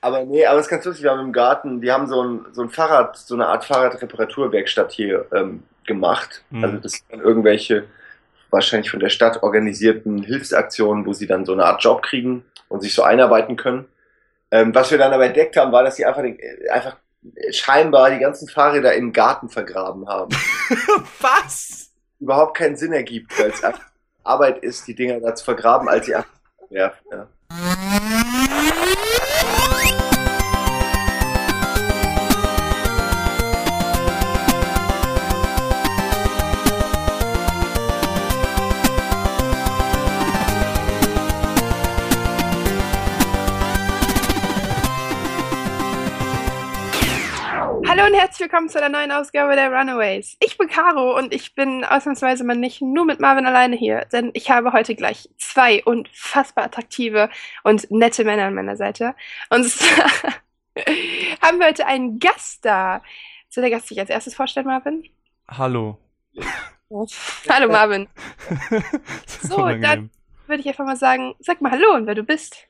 Aber nee, aber es ist ganz lustig, wir haben im Garten, die haben so ein, so ein Fahrrad, so eine Art Fahrradreparaturwerkstatt hier ähm, gemacht. Mhm. Also das sind dann irgendwelche wahrscheinlich von der Stadt organisierten Hilfsaktionen, wo sie dann so eine Art Job kriegen und sich so einarbeiten können. Ähm, was wir dann aber entdeckt haben, war, dass sie einfach, den, äh, einfach scheinbar die ganzen Fahrräder im Garten vergraben haben. Was? Überhaupt keinen Sinn ergibt, weil es einfach Arbeit ist, die Dinger da zu vergraben, als sie einfach werfen. Ja. Música herzlich willkommen zu einer neuen Ausgabe der Runaways. Ich bin Caro und ich bin ausnahmsweise mal nicht nur mit Marvin alleine hier, denn ich habe heute gleich zwei unfassbar attraktive und nette Männer an meiner Seite. Und zwar haben wir heute einen Gast da. Soll der Gast sich als erstes vorstellen, Marvin? Hallo. Hallo Marvin. So, unangenehm. Würde ich einfach mal sagen, sag mal Hallo und wer du bist.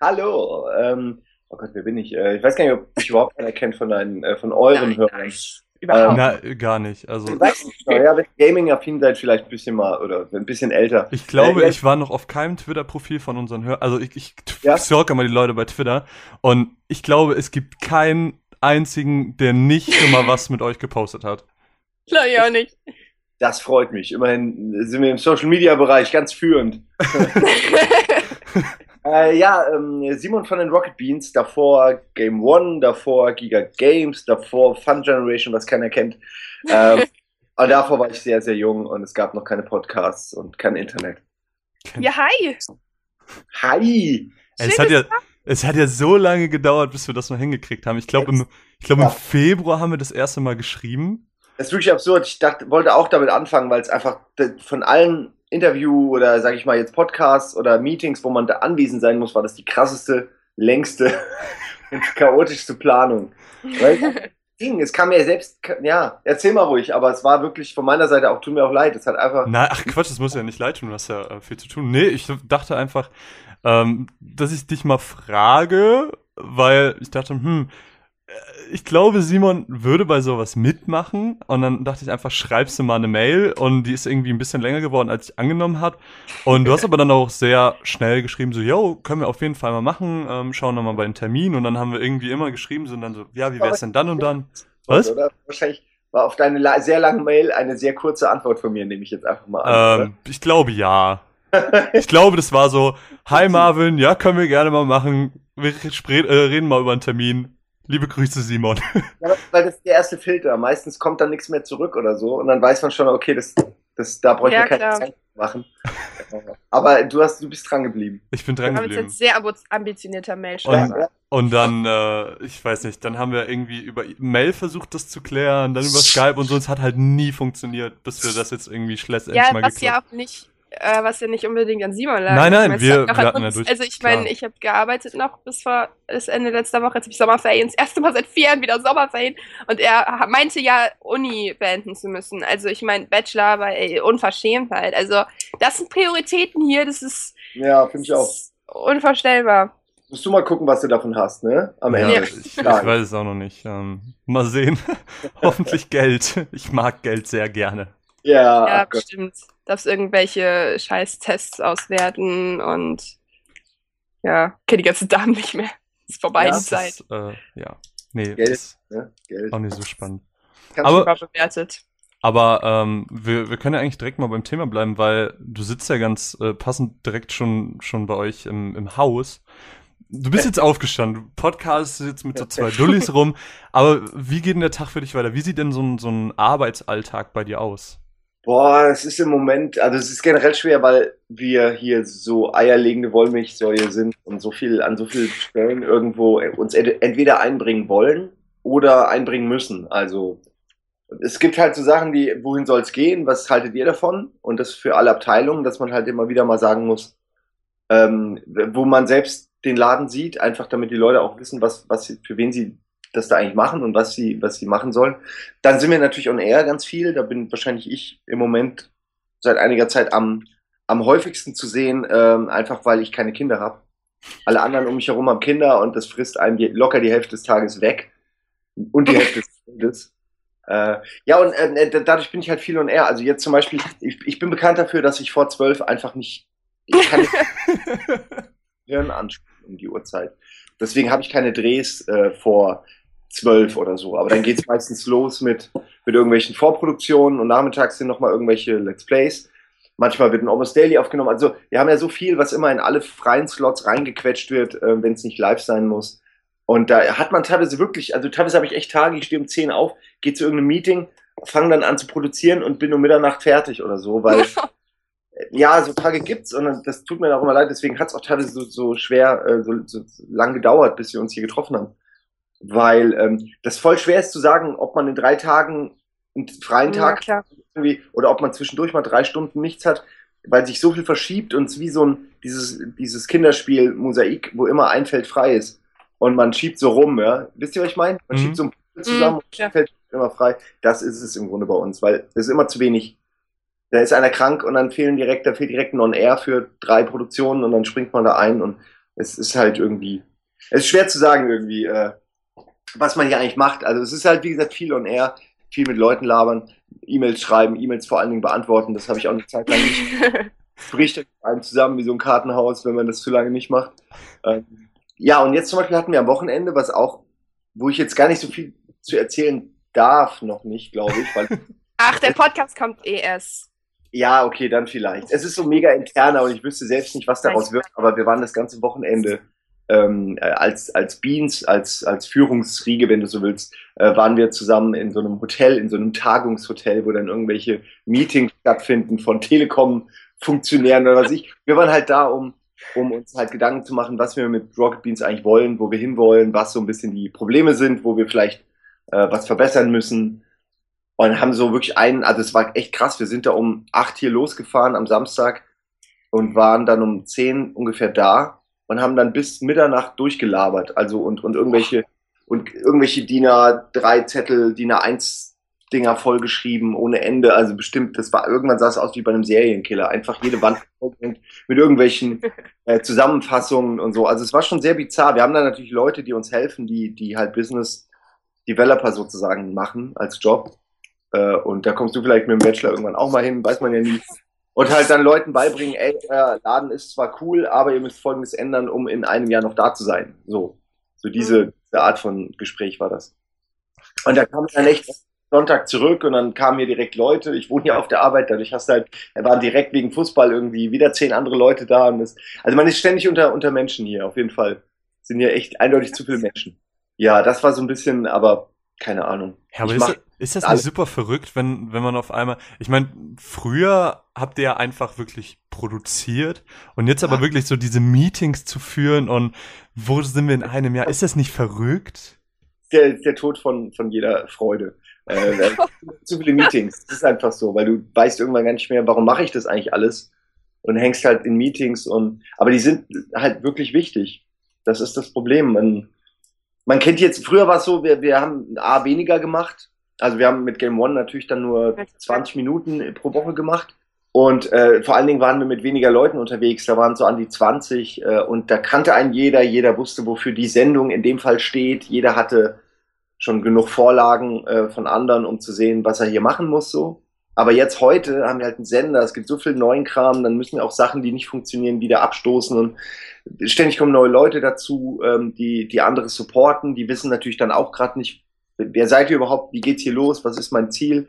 Hallo, ähm, oh Gott, wer bin ich? Äh, ich weiß gar nicht, ob mich überhaupt einer kennt von, einen, äh, von euren Nein, Hörern. nein, Überhaupt. Na, gar nicht. Also, Ich nicht, genau, ja, wenn ihr Gaming-affin seid, vielleicht ein bisschen mal, oder ein bisschen älter. ich glaube, Äh, ja, ich war noch auf keinem Twitter-Profil von unseren Hörern. Also, ich, ich Ja? stalke mal die Leute bei Twitter. Und ich glaube, es gibt keinen einzigen, der nicht schon mal was mit euch gepostet hat. Glaube ich auch nicht. Das freut mich. Immerhin sind wir im Social-Media-Bereich ganz führend. Äh, ja, ähm, Simon von den Rocket Beans, davor Game One, davor Giga Games, davor Fun Generation, was keiner kennt. Ähm, aber davor war ich sehr, sehr jung und es gab noch keine Podcasts und kein Internet. ja, hi. Hi! Es hat ja, es hat ja so lange gedauert, bis wir das mal hingekriegt haben. Ich glaube, im, ich glaube, im. Februar haben wir das erste Mal geschrieben. Das ist wirklich absurd. Ich dachte, wollte auch damit anfangen, weil es einfach von allen Interview oder sage ich mal jetzt Podcasts oder Meetings, wo man da anwesend sein muss, war das die krasseste, längste und chaotischste Planung. Weil Ding, es kam mir selbst, ja, erzähl mal ruhig, aber es war wirklich von meiner Seite auch, tut mir auch leid, es hat einfach, Na, ach Quatsch, das muss ja nicht leid tun, du hast ja äh, viel zu tun. Nee, ich dachte einfach, ähm, dass ich dich mal frage, weil ich dachte, hm, ich glaube, Simon würde bei sowas mitmachen. Und dann dachte ich einfach, schreibst du mal eine Mail und die ist irgendwie ein bisschen länger geworden, als ich angenommen hat. Und du hast aber dann auch sehr schnell geschrieben, so, yo, können wir auf jeden Fall mal machen, ähm, schauen wir mal bei den Termin. Und dann haben wir irgendwie immer geschrieben, so, und dann so, ja, wie wär's denn dann und dann? Was? oder? Wahrscheinlich war auf deine la sehr lange Mail eine sehr kurze Antwort von mir, nehme ich jetzt einfach mal an. Ähm, ich glaube ja. Ich glaube, das war so, hi Marvin, ja, können wir gerne mal machen. Wir äh, reden mal über einen Termin. Liebe Grüße, Simon. Ja, weil das ist der erste Filter. Meistens kommt dann nichts mehr zurück oder so und dann weiß man schon, okay, das, das, da brauche ich Ja, mir keine klar. Zeit machen. Aber du hast, du bist dran geblieben. Ich bin Wir dran haben jetzt geblieben. ein sehr ambitionierter Und- Mailschreiber. Und dann, äh, ich weiß nicht, dann haben wir irgendwie über Mail versucht, das zu klären, dann über Skype und so. Es hat halt nie funktioniert, bis wir das jetzt irgendwie schlussendlich Ja, mal was geklappt ja auch nicht, äh, was ja nicht unbedingt an Simon lag. Nein, nein, Ich meine, es wir- wir hatten ja durch- Also ich meine, ich habe gearbeitet noch bis vor das Ende letzter Woche. Jetzt habe ich Sommerferien. Das erste Mal seit vier Jahren wieder Sommerferien. Und er meinte ja, Uni beenden zu müssen. Also ich meine, Bachelor war ey, Unverschämtheit. Also das sind Prioritäten hier. Das ist, Ja, finde ich auch. unvorstellbar. Musst du mal gucken, was du davon hast, ne? Am Ja, Ende. ich, ich weiß es auch noch nicht. Ähm, mal sehen. Hoffentlich Geld. Ich mag Geld sehr gerne. Ja, ja, ach Gott. Darfst irgendwelche Scheiß-Tests auswerten und ja, kenne die ganzen Damen nicht mehr. Ist vorbei Ja, die Das Zeit. ist, äh, ja. Nee, Geld. ist ne? Geld. auch nicht so spannend. Kannst Aber- Super bewertet. Aber ähm, wir, wir können ja eigentlich direkt mal beim Thema bleiben, weil du sitzt ja ganz äh, passend direkt schon, schon bei euch im, im Haus. Du bist jetzt aufgestanden, du podcastest jetzt mit so zwei Dullis rum, aber wie geht denn der Tag für dich weiter? Wie sieht denn so ein, so ein Arbeitsalltag bei dir aus? Boah, es ist im Moment, also es ist generell schwer, weil wir hier so eierlegende Wollmilchsäue sind und so viel an so vielen Stellen irgendwo uns ent- entweder einbringen wollen oder einbringen müssen. Also es gibt halt so Sachen, die, wohin soll es gehen? Was haltet ihr davon? Und das für alle Abteilungen, dass man halt immer wieder mal sagen muss, ähm, wo man selbst den Laden sieht, einfach damit die Leute auch wissen, was, was für wen sie das da eigentlich machen und was sie, was sie machen sollen. Dann sind wir natürlich on air ganz viel. Da bin wahrscheinlich ich im Moment seit einiger Zeit am, am häufigsten zu sehen, ähm, einfach weil ich keine Kinder habe. Alle anderen um mich herum haben Kinder und das frisst einem die, locker die Hälfte des Tages weg. Und die Hälfte des Tages. Äh, ja, und äh, dadurch bin ich halt viel und eher. Also jetzt zum Beispiel, ich, ich bin bekannt dafür, dass ich vor zwölf einfach nicht, ich kann nicht Hirn ansprechen um die Uhrzeit. Deswegen habe ich keine Drehs äh, vor zwölf oder so. Aber dann geht es meistens los mit, mit irgendwelchen Vorproduktionen und nachmittags sind nochmal irgendwelche Let's Plays. Manchmal wird ein Almost Daily aufgenommen. Also wir haben ja so viel, was immer in alle freien Slots reingequetscht wird, äh, wenn es nicht live sein muss. Und da hat man teilweise wirklich, also teilweise habe ich echt Tage, ich stehe um 10 auf, gehe zu irgendeinem Meeting, fange dann an zu produzieren und bin um Mitternacht fertig oder so, weil ja, so Tage gibt's und das tut mir auch immer leid, deswegen hat es auch teilweise so, so schwer, äh, so, so lang gedauert, bis wir uns hier getroffen haben. Weil ähm, das voll schwer ist zu sagen, ob man in drei Tagen einen freien Tag ja, irgendwie oder ob man zwischendurch mal drei Stunden nichts hat, weil sich so viel verschiebt und es wie so ein dieses, dieses Kinderspiel Mosaik, wo immer ein Feld frei ist und man schiebt so rum, ja. Wisst ihr, was ich meine? Man mhm. schiebt so ein Puzzle zusammen mhm, und ja. fällt immer frei. Das ist es im Grunde bei uns, weil es ist immer zu wenig. Da ist einer krank und dann fehlen direkt, da fehlt direkt ein On-Air für drei Produktionen und dann springt man da ein und es ist halt irgendwie, es ist schwer zu sagen irgendwie, äh, was man hier eigentlich macht. Also es ist halt, wie gesagt, viel On-Air, viel mit Leuten labern, E-Mails schreiben, E-Mails vor allen Dingen beantworten. Das habe ich auch eine Zeit lang nicht. Bricht einem zusammen wie so ein Kartenhaus, wenn man das zu lange nicht macht. Ähm, ja, und jetzt zum Beispiel hatten wir am Wochenende, was auch, wo ich jetzt gar nicht so viel zu erzählen darf, noch nicht, glaube ich. Weil Ach, der Podcast kommt eh erst. Ja, okay, dann vielleicht. Es ist so mega interner und ich wüsste selbst nicht, was daraus wird, aber wir waren das ganze Wochenende ähm, äh, als, als Beans, als, als Führungsriege, wenn du so willst, äh, waren wir zusammen in so einem Hotel, in so einem Tagungshotel, wo dann irgendwelche Meetings stattfinden von Telekom-Funktionären oder was ich. Wir waren halt da, um um uns halt Gedanken zu machen, was wir mit Rocket Beans eigentlich wollen, wo wir hinwollen, was so ein bisschen die Probleme sind, wo wir vielleicht äh, was verbessern müssen. Und haben so wirklich einen, also es war echt krass, wir sind da um acht hier losgefahren am Samstag und waren dann um zehn ungefähr da und haben dann bis Mitternacht durchgelabert. Also und, und irgendwelche und irgendwelche DIN A3 Zettel, DIN A1 Dinger vollgeschrieben ohne Ende. Also bestimmt, das war irgendwann sah es aus wie bei einem Serienkiller. Einfach jede Wand mit irgendwelchen äh, Zusammenfassungen und so. Also es war schon sehr bizarr. Wir haben da natürlich Leute, die uns helfen, die, die halt Business Developer sozusagen machen als Job. Äh, und da kommst du vielleicht mit dem Bachelor irgendwann auch mal hin, weiß man ja nie. Und halt dann Leuten beibringen, ey, euer Laden ist zwar cool, aber ihr müsst Folgendes ändern, um in einem Jahr noch da zu sein. So, so diese, mhm. diese Art von Gespräch war das. Und da kam dann echt Sonntag zurück und dann kamen hier direkt Leute. Ich wohne hier auf der Arbeit, dadurch hast du halt, da waren direkt wegen Fußball irgendwie wieder zehn andere Leute da. Und das, also man ist ständig unter, unter Menschen hier, auf jeden Fall. Es sind hier echt eindeutig zu viele Menschen. Ja, das war so ein bisschen, aber keine Ahnung. Ja, aber ist, ist, das nicht super verrückt, wenn, wenn man auf einmal, ich meine, früher habt ihr ja einfach wirklich produziert und jetzt aber ja. wirklich so diese Meetings zu führen und wo sind wir in einem Jahr? Ist das nicht verrückt? Der, der Tod von, von jeder Freude. Äh, zu viele Meetings. Das ist einfach so, weil du weißt irgendwann gar nicht mehr, warum mache ich das eigentlich alles? Und hängst halt in Meetings und, aber die sind halt wirklich wichtig. Das ist das Problem. Man, man kennt jetzt, früher war es so, wir, wir haben A weniger gemacht. Also wir haben mit Game One natürlich dann nur 20 Minuten pro Woche gemacht. Und äh, vor allen Dingen waren wir mit weniger Leuten unterwegs. Da waren so an die 20 äh, und da kannte einen jeder. Jeder wusste, wofür die Sendung in dem Fall steht. Jeder hatte schon genug Vorlagen äh, von anderen, um zu sehen, was er hier machen muss so. Aber jetzt heute haben wir halt einen Sender, es gibt so viel neuen Kram, dann müssen wir auch Sachen, die nicht funktionieren, wieder abstoßen und ständig kommen neue Leute dazu, ähm, die, die andere supporten, die wissen natürlich dann auch gerade nicht, wer seid ihr überhaupt, wie geht's hier los, was ist mein Ziel.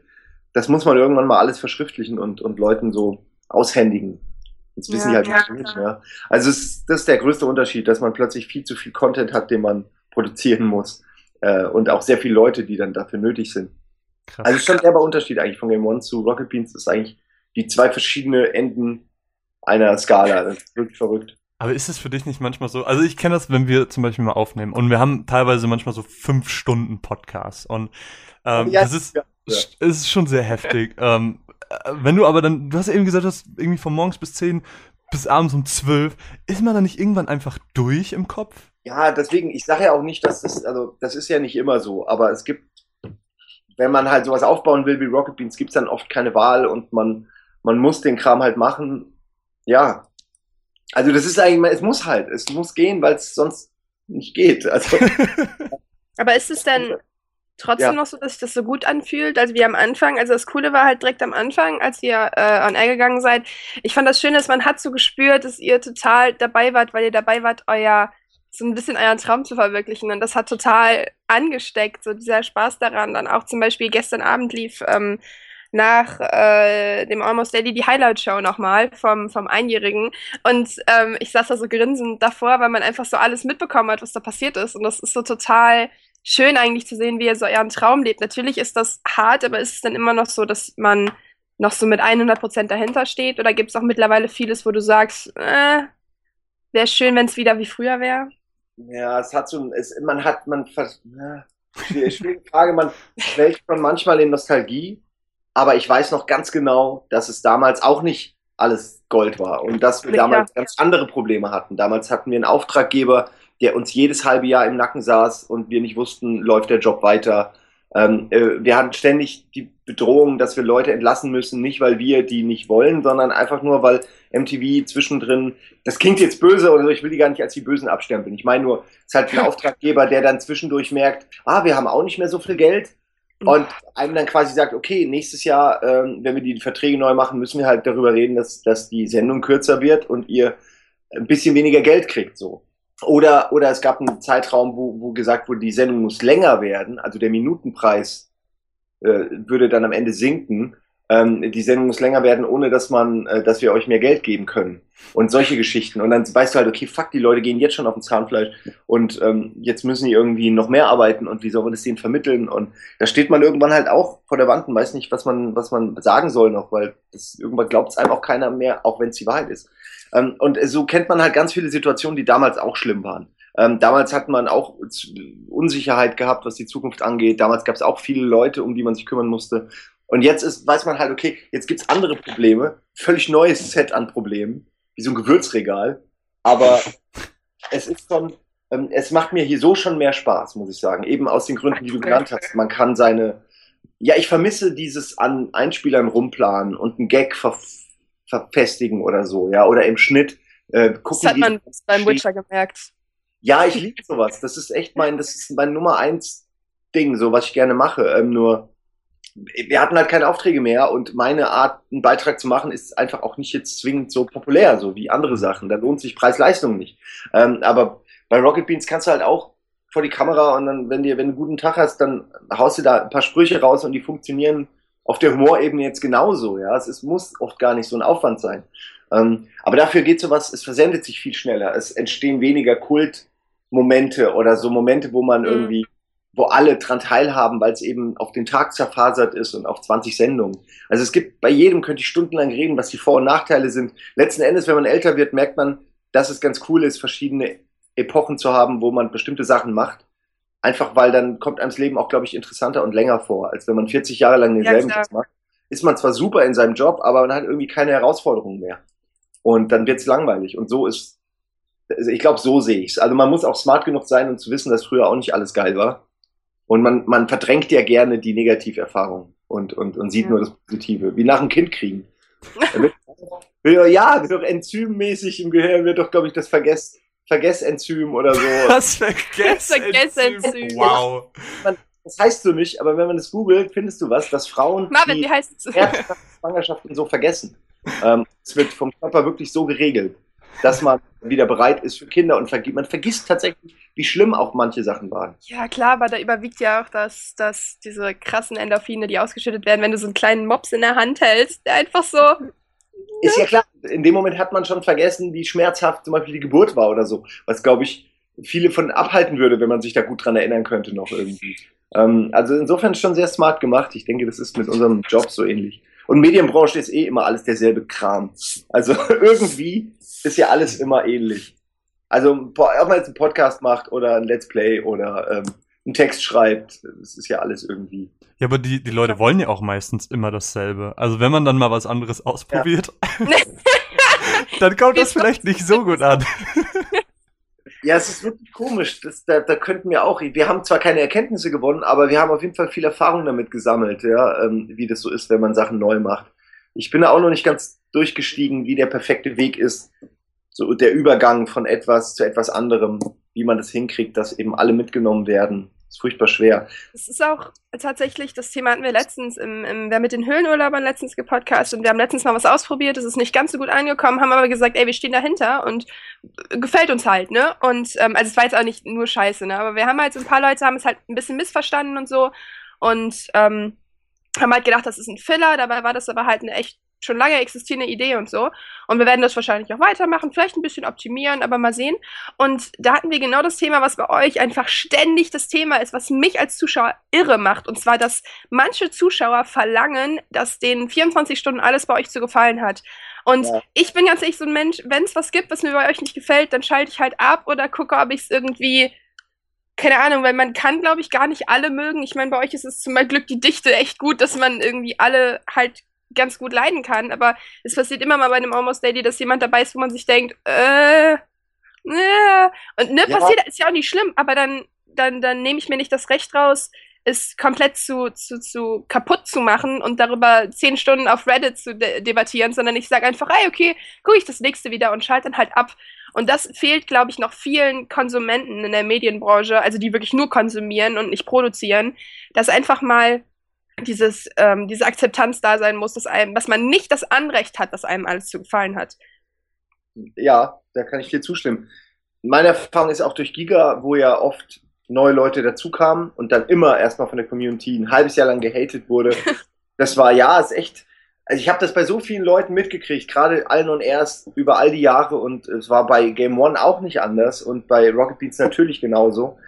Das muss man irgendwann mal alles verschriftlichen und, und Leuten so aushändigen. Das wissen ja, die halt ja, nicht mehr. Also es, das ist der größte Unterschied, dass man plötzlich viel zu viel Content hat, den man produzieren muss äh, und auch sehr viele Leute, die dann dafür nötig sind. Krass. Also schon der Unterschied eigentlich von Game One zu Rocket Beans das ist eigentlich die zwei verschiedene Enden einer Skala. Das ist wirklich verrückt. Aber ist es für dich nicht manchmal so? Also ich kenne das, wenn wir zum Beispiel mal aufnehmen und wir haben teilweise manchmal so fünf Stunden Podcast und ähm, ja, das ist, ja. ist schon sehr heftig. ähm, äh, wenn du aber dann, du hast ja eben gesagt, du hast irgendwie von morgens bis zehn bis abends um zwölf, ist man dann nicht irgendwann einfach durch im Kopf? Ja, deswegen, ich sage ja auch nicht, dass das, also das ist ja nicht immer so, aber es gibt, wenn man halt sowas aufbauen will wie Rocket Beans, gibt's dann oft keine Wahl und man, man muss den Kram halt machen. Ja, Also das ist eigentlich, es muss halt, es muss gehen, weil es sonst nicht geht. Also, Aber ist es denn trotzdem Ja. noch so, dass sich das so gut anfühlt? Also wie am Anfang, also das Coole war halt direkt am Anfang, als ihr äh, on air gegangen seid. Ich fand das schön, dass man hat so gespürt, dass ihr total dabei wart, weil ihr dabei wart, euer so ein bisschen euren Traum zu verwirklichen. Und das hat total angesteckt, so dieser Spaß daran. Dann auch zum Beispiel gestern Abend lief ähm, nach äh, dem Almost Daily die Highlight-Show nochmal vom, vom Einjährigen. Und ähm, ich saß da so grinsend davor, weil man einfach so alles mitbekommen hat, was da passiert ist. Und das ist so total schön eigentlich zu sehen, wie ihr so euren Traum lebt. Natürlich ist das hart, aber ist es dann immer noch so, dass man noch so mit 100 Prozent dahinter steht? Oder gibt es auch mittlerweile vieles, wo du sagst, äh, wäre schön, wenn es wieder wie früher wäre? ja, es hat so, es, man hat, man, ja, schwierige, Frage, man schwelgt schon manchmal in Nostalgie, aber ich weiß noch ganz genau, dass es damals auch nicht alles Gold war und dass wir Ja. damals ganz andere Probleme hatten. Damals hatten wir einen Auftraggeber, der uns jedes halbe Jahr im Nacken saß und wir nicht wussten, läuft der Job weiter. Ähm, äh, wir hatten ständig die Bedrohung, dass wir Leute entlassen müssen, nicht weil wir die nicht wollen, sondern einfach nur, weil MTV zwischendrin, das klingt jetzt böse oder so, ich will die gar nicht als die Bösen abstempeln. Ich meine nur, es ist halt ein Auftraggeber, der dann zwischendurch merkt, ah, wir haben auch nicht mehr so viel Geld und einem dann quasi sagt, okay, nächstes Jahr, ähm, wenn wir die Verträge neu machen, müssen wir halt darüber reden, dass, dass die Sendung kürzer wird und ihr ein bisschen weniger Geld kriegt, so. Oder, oder es gab einen Zeitraum, wo, wo gesagt wurde, die Sendung muss länger werden, also der Minutenpreis äh, würde dann am Ende sinken. Ähm, die Sendung muss länger werden, ohne dass man, äh, dass wir euch mehr Geld geben können. Und solche Geschichten. Und dann weißt du halt, okay, fuck, die Leute gehen jetzt schon auf den Zahnfleisch und ähm, jetzt müssen die irgendwie noch mehr arbeiten und wie soll man das denen vermitteln? Und da steht man irgendwann halt auch vor der Wand und weiß nicht, was man, was man sagen soll noch, weil das irgendwann glaubt es einem auch keiner mehr, auch wenn es die Wahrheit ist. Ähm, und so kennt man halt ganz viele Situationen, die damals auch schlimm waren. Ähm, damals hat man auch Unsicherheit gehabt, was die Zukunft angeht. Damals gab es auch viele Leute, um die man sich kümmern musste. Und jetzt ist, weiß man halt, okay, jetzt gibt's andere Probleme, völlig neues Set an Problemen, wie so ein Gewürzregal. Aber es ist schon, ähm, es macht mir hier so schon mehr Spaß, muss ich sagen. Eben aus den Gründen, die du genannt hast. Man kann seine, ja, ich vermisse dieses an Einspielern rumplanen und einen Gag ver verfestigen oder so, ja, oder im Schnitt äh, Das gucken. hat wie- man beim Witcher gemerkt. ja, ich liebe sowas. Das ist echt mein, das ist mein Nummer eins Ding, so was ich gerne mache. Ähm, nur wir hatten halt keine Aufträge mehr und meine Art, einen Beitrag zu machen, ist einfach auch nicht jetzt zwingend so populär, so wie andere Sachen. Da lohnt sich Preis-Leistung nicht. Ähm, aber bei Rocket Beans kannst du halt auch vor die Kamera und dann, wenn dir, wenn du einen guten Tag hast, dann haust du da ein paar Sprüche raus und die funktionieren auf der Humorebene jetzt genauso. Ja, es ist, muss oft gar nicht so ein Aufwand sein. Ähm, aber dafür geht sowas, es versendet sich viel schneller. Es entstehen weniger Kultmomente oder so Momente, wo man Mhm. irgendwie, wo alle dran teilhaben, weil es eben auf den Tag zerfasert ist und auf 20 Sendungen. Also es gibt, bei jedem könnte ich stundenlang reden, was die Vor- und Nachteile sind. Letzten Endes, wenn man älter wird, merkt man, dass es ganz cool ist, verschiedene Epochen zu haben, wo man bestimmte Sachen macht. Einfach weil dann kommt einem das Leben auch, glaube ich, interessanter und länger vor, als wenn man 40 Jahre lang denselben klar. Job macht. Ist man zwar super in seinem Job, aber man hat irgendwie keine Herausforderungen mehr. Und dann wird's langweilig. Und so ist, also ich glaube, so sehe ich's. Also man muss auch smart genug sein, um zu wissen, dass früher auch nicht alles geil war. Und man, man verdrängt ja gerne die Negativerfahrung und, und, und sieht Ja. nur das Positive. Wie nach dem Kind kriegen. Ja, wird doch enzymmäßig im Gehirn wird doch, glaube ich, das Vergess, Vergessenzym oder so. Das Vergessenzym. Vergessenzym. Wow. Das heißt so nicht, aber wenn man das googelt, findest du was, dass Frauen Marvin, die es? Schwangerschaften so vergessen. Ähm, es wird vom Körper wirklich so geregelt, dass man wieder bereit ist für Kinder und vergi man vergisst tatsächlich, wie schlimm auch manche Sachen waren. Ja, klar, aber da überwiegt ja auch das, das, diese krassen Endorphine, die ausgeschüttet werden, wenn du so einen kleinen Mops in der Hand hältst, der einfach so. Ist ja klar, in dem Moment hat man schon vergessen, wie schmerzhaft zum Beispiel die Geburt war oder so, was glaube ich viele von abhalten würde, wenn man sich da gut dran erinnern könnte noch irgendwie. Ähm, also insofern schon sehr smart gemacht. Ich denke, das ist mit unserem Job so ähnlich. Und Medienbranche ist eh immer alles derselbe Kram. Also irgendwie ist ja alles immer ähnlich. Also ob man jetzt einen Podcast macht oder ein Let's Play oder ähm, einen Text schreibt, es ist ja alles irgendwie. Ja, aber die, die Leute wollen ja auch meistens immer dasselbe. Also wenn man dann mal was anderes ausprobiert, dann kommt das vielleicht nicht so gut an. Ja, es ist wirklich komisch. Das, da, da könnten wir auch. Wir haben zwar keine Erkenntnisse gewonnen, aber wir haben auf jeden Fall viel Erfahrung damit gesammelt, ja, ähm, wie das so ist, wenn man Sachen neu macht. Ich bin da auch noch nicht ganz durchgestiegen, wie der perfekte Weg ist, so der Übergang von etwas zu etwas anderem, wie man das hinkriegt, dass eben alle mitgenommen werden. Ist furchtbar schwer. Es ist auch tatsächlich, das Thema hatten wir letztens, im, im, wir haben mit den Höhlenurlaubern letztens gepodcast und wir haben letztens mal was ausprobiert, es ist nicht ganz so gut angekommen, haben aber gesagt, ey, wir stehen dahinter und gefällt uns halt, ne? Und, ähm, also es war jetzt auch nicht nur scheiße, ne? Aber wir haben halt so ein paar Leute haben es halt ein bisschen missverstanden und so und, ähm, haben halt gedacht, das ist ein Filler, dabei war das aber halt eine echt schon lange existierende Idee und so. Und wir werden das wahrscheinlich auch weitermachen, vielleicht ein bisschen optimieren, aber mal sehen. Und da hatten wir genau das Thema, was bei euch einfach ständig das Thema ist, was mich als Zuschauer irre macht. Und zwar, dass manche Zuschauer verlangen, dass denen 24 Stunden alles bei euch zu gefallen hat. Und ja. ich bin ganz ehrlich so ein Mensch, wenn es was gibt, was mir bei euch nicht gefällt, dann schalte ich halt ab oder gucke, ob ich es irgendwie keine Ahnung, weil man kann, glaube ich, gar nicht alle mögen. Ich meine, bei euch ist es zum Glück die Dichte echt gut, dass man irgendwie alle halt ganz gut leiden kann. Aber es passiert immer mal bei einem Almost Daily, dass jemand dabei ist, wo man sich denkt, äh, äh. Und ne, ja. passiert, ist ja auch nicht schlimm, aber dann, dann, dann nehme ich mir nicht das Recht raus, es komplett zu, zu, zu kaputt zu machen und darüber zehn Stunden auf Reddit zu de debattieren, sondern ich sage einfach, ey, okay, gucke ich das nächste wieder und schalte dann halt ab. Und das fehlt, glaube ich, noch vielen Konsumenten in der Medienbranche, also die wirklich nur konsumieren und nicht produzieren, dass einfach mal dieses, ähm, diese Akzeptanz da sein muss, dass einem, dass man nicht das Anrecht hat, dass einem alles zu gefallen hat. Ja, da kann ich dir zustimmen. Meine Erfahrung ist auch durch Giga, wo ja oft neue Leute dazukamen und dann immer erstmal von der Community ein halbes Jahr lang gehatet wurde. Das war ja, ist echt. Also ich habe das bei so vielen Leuten mitgekriegt, gerade allen und erst über all die Jahre und es war bei Game One auch nicht anders und bei Rocket Beats natürlich genauso.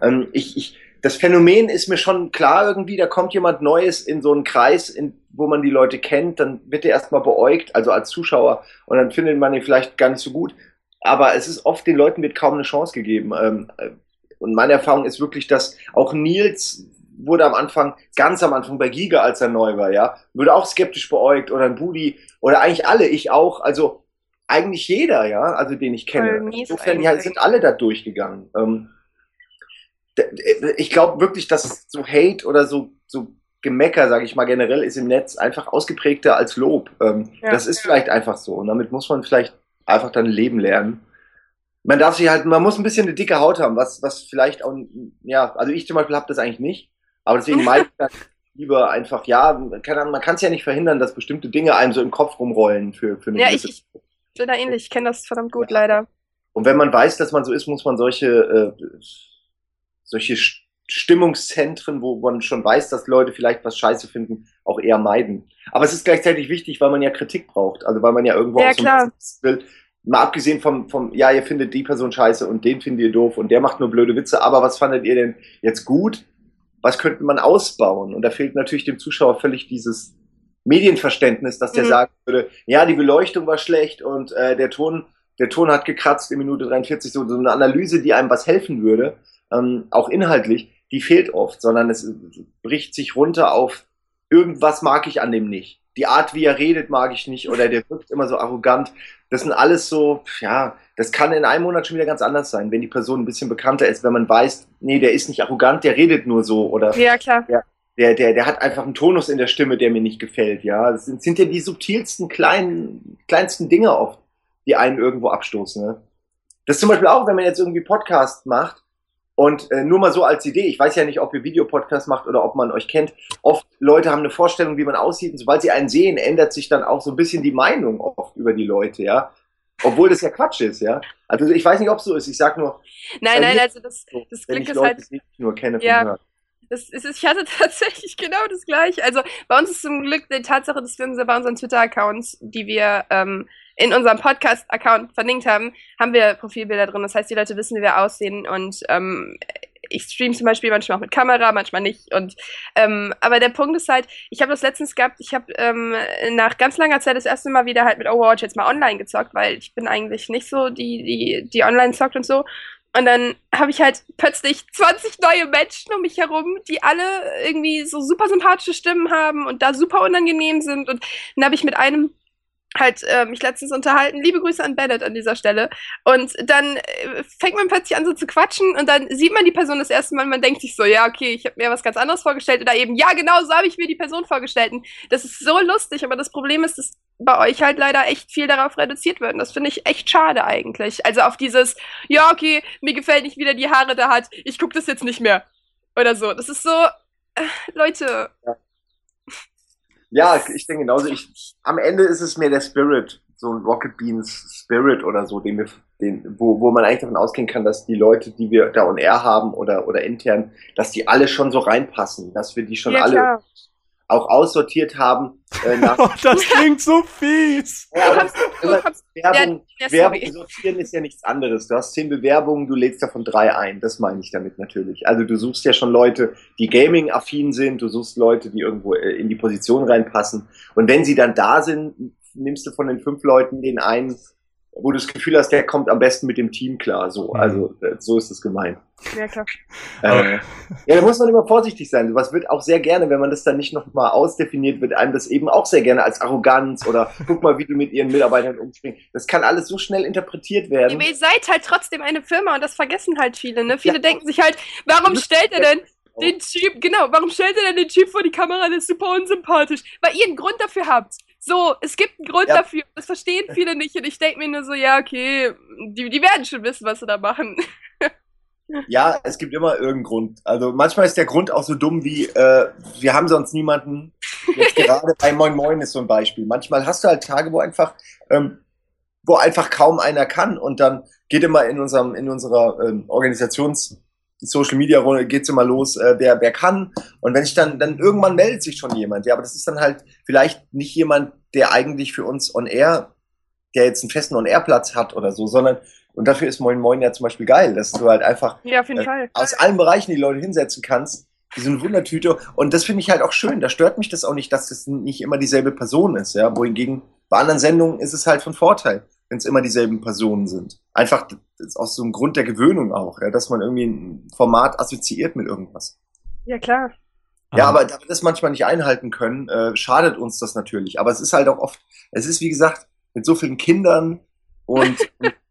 Ähm, ich, ich, das Phänomen ist mir schon klar irgendwie, da kommt jemand Neues in so einen Kreis, in, wo man die Leute kennt, dann wird er erstmal beäugt, also als Zuschauer, und dann findet man ihn vielleicht gar nicht so gut. Aber es ist oft, den Leuten wird kaum eine Chance gegeben. Ähm, äh, und meine Erfahrung ist wirklich, dass auch Nils wurde am Anfang, ganz am Anfang bei Giga, als er neu war, ja, wurde auch skeptisch beäugt oder ein Budi oder eigentlich alle, ich auch, also eigentlich jeder, ja, also den ich kenne. Insofern, die sind alle da durchgegangen. Ähm, ich glaube wirklich, dass so Hate oder so, so Gemecker, sage ich mal generell, ist im Netz einfach ausgeprägter als Lob. Ähm, ja, das ist ja. vielleicht einfach so. Und damit muss man vielleicht einfach dann leben lernen. Man darf sich halt, man muss ein bisschen eine dicke Haut haben, was, was vielleicht auch, ja, also ich zum Beispiel habe das eigentlich nicht. Aber deswegen meine ich dann lieber einfach, ja, keine man kann es ja nicht verhindern, dass bestimmte Dinge einem so im Kopf rumrollen für, für eine Ja, ich, ich bin da ähnlich, ich kenne das verdammt gut, ja. leider. Und wenn man weiß, dass man so ist, muss man solche äh, solche Stimmungszentren, wo man schon weiß, dass Leute vielleicht was scheiße finden, auch eher meiden. Aber es ist gleichzeitig wichtig, weil man ja Kritik braucht. Also weil man ja irgendwo ja, auch so klar. will. Mal abgesehen vom, vom, ja, ihr findet die Person scheiße und den findet ihr doof und der macht nur blöde Witze, aber was fandet ihr denn jetzt gut? Was könnte man ausbauen? Und da fehlt natürlich dem Zuschauer völlig dieses Medienverständnis, dass der mhm. sagen würde, ja, die Beleuchtung war schlecht und äh, der Ton, der Ton hat gekratzt in Minute 43, so, so eine Analyse, die einem was helfen würde ähm, auch inhaltlich, die fehlt oft, sondern es bricht sich runter auf irgendwas mag ich an dem nicht. Die Art, wie er redet, mag ich nicht oder der wirkt immer so arrogant. Das sind alles so, ja, das kann in einem Monat schon wieder ganz anders sein, wenn die Person ein bisschen bekannter ist, wenn man weiß, nee, der ist nicht arrogant, der redet nur so oder ja, klar. Der, der, der, der hat einfach einen Tonus in der Stimme, der mir nicht gefällt, ja. Das sind, sind ja die subtilsten, kleinen, kleinsten Dinge oft, die einen irgendwo abstoßen, ne? Das zum Beispiel auch, wenn man jetzt irgendwie Podcast macht, und äh, nur mal so als Idee, ich weiß ja nicht, ob ihr Videopodcast macht oder ob man euch kennt. Oft Leute haben eine Vorstellung, wie man aussieht. Und sobald sie einen sehen, ändert sich dann auch so ein bisschen die Meinung oft über die Leute, ja. Obwohl das ja Quatsch ist, ja. Also ich weiß nicht, ob es so ist. Ich sag nur. Nein, nein, also das, das Glück ist Leute, halt. Ich nur kenne ja. das ist, ich hatte tatsächlich genau das gleiche. Also bei uns ist zum Glück die Tatsache, dass wir uns bei unseren Twitter-Accounts, die wir ähm, in unserem Podcast-Account verlinkt haben, haben wir Profilbilder drin. Das heißt, die Leute wissen, wie wir aussehen. Und ähm, ich stream zum Beispiel manchmal auch mit Kamera, manchmal nicht. Und ähm, aber der Punkt ist halt, ich habe das letztens gehabt, ich habe ähm, nach ganz langer Zeit das erste Mal wieder halt mit Overwatch jetzt mal online gezockt, weil ich bin eigentlich nicht so die, die, die online zockt und so. Und dann habe ich halt plötzlich 20 neue Menschen um mich herum, die alle irgendwie so super sympathische Stimmen haben und da super unangenehm sind. Und dann habe ich mit einem halt äh, mich letztens unterhalten. Liebe Grüße an Bennett an dieser Stelle. Und dann äh, fängt man plötzlich an so zu quatschen und dann sieht man die Person das erste Mal und man denkt sich so, ja, okay, ich habe mir was ganz anderes vorgestellt oder eben, ja, genau so habe ich mir die Person vorgestellt. Und das ist so lustig, aber das Problem ist, dass bei euch halt leider echt viel darauf reduziert wird. Und das finde ich echt schade eigentlich. Also auf dieses, ja, okay, mir gefällt nicht, wie der die Haare da hat, ich gucke das jetzt nicht mehr. Oder so. Das ist so, äh, Leute. Ja. Ja, ich denke genauso. Ich, am Ende ist es mir der Spirit, so ein Rocket Beans Spirit oder so, den wir, den, wo, wo man eigentlich davon ausgehen kann, dass die Leute, die wir da on air haben oder, oder intern, dass die alle schon so reinpassen, dass wir die schon ja, alle klar auch aussortiert haben. Äh, nach oh, das klingt so fies. Ja, hab's, hab's, Werbung, ja, Werbung sortieren ist ja nichts anderes. Du hast zehn Bewerbungen, du lädst davon drei ein. Das meine ich damit natürlich. Also du suchst ja schon Leute, die Gaming-affin sind, du suchst Leute, die irgendwo äh, in die Position reinpassen. Und wenn sie dann da sind, nimmst du von den fünf Leuten den einen, wo du das Gefühl hast, der kommt am besten mit dem Team klar. So, mhm. also äh, so ist es gemeint. Ja, klar. Äh, ja, da muss man immer vorsichtig sein. Was wird auch sehr gerne, wenn man das dann nicht nochmal ausdefiniert, wird einem das eben auch sehr gerne als Arroganz oder guck mal, wie du mit ihren Mitarbeitern umspringst. Das kann alles so schnell interpretiert werden. ihr seid halt trotzdem eine Firma und das vergessen halt viele. Ne? Viele ja. denken sich halt, warum stellt er denn den Typ, genau, warum stellt er denn den Typ vor die Kamera, der ist super unsympathisch? Weil ihr einen Grund dafür habt. So, es gibt einen Grund ja. dafür. Das verstehen viele nicht. Und ich denke mir nur so, ja, okay, die, die werden schon wissen, was sie da machen. ja, es gibt immer irgendeinen Grund. Also manchmal ist der Grund auch so dumm wie, äh, wir haben sonst niemanden. Jetzt gerade bei Moin Moin ist so ein Beispiel. Manchmal hast du halt Tage, wo einfach, ähm, wo einfach kaum einer kann und dann geht immer in unserem, in unserer ähm, Organisations- Social Media Runde geht's immer los, äh, wer, wer kann. Und wenn ich dann, dann irgendwann meldet sich schon jemand. Ja, aber das ist dann halt vielleicht nicht jemand, der eigentlich für uns on air, der jetzt einen festen on air Platz hat oder so, sondern und dafür ist Moin Moin ja zum Beispiel geil, dass du halt einfach ja, äh, aus allen Bereichen die Leute hinsetzen kannst. Wie so eine Wundertüte. Und das finde ich halt auch schön. Da stört mich das auch nicht, dass das nicht immer dieselbe Person ist. Ja, wohingegen bei anderen Sendungen ist es halt von Vorteil wenn es immer dieselben Personen sind. Einfach aus so einem Grund der Gewöhnung auch, ja, dass man irgendwie ein Format assoziiert mit irgendwas. Ja, klar. Ja, aber da wir das manchmal nicht einhalten können, äh, schadet uns das natürlich. Aber es ist halt auch oft, es ist wie gesagt, mit so vielen Kindern und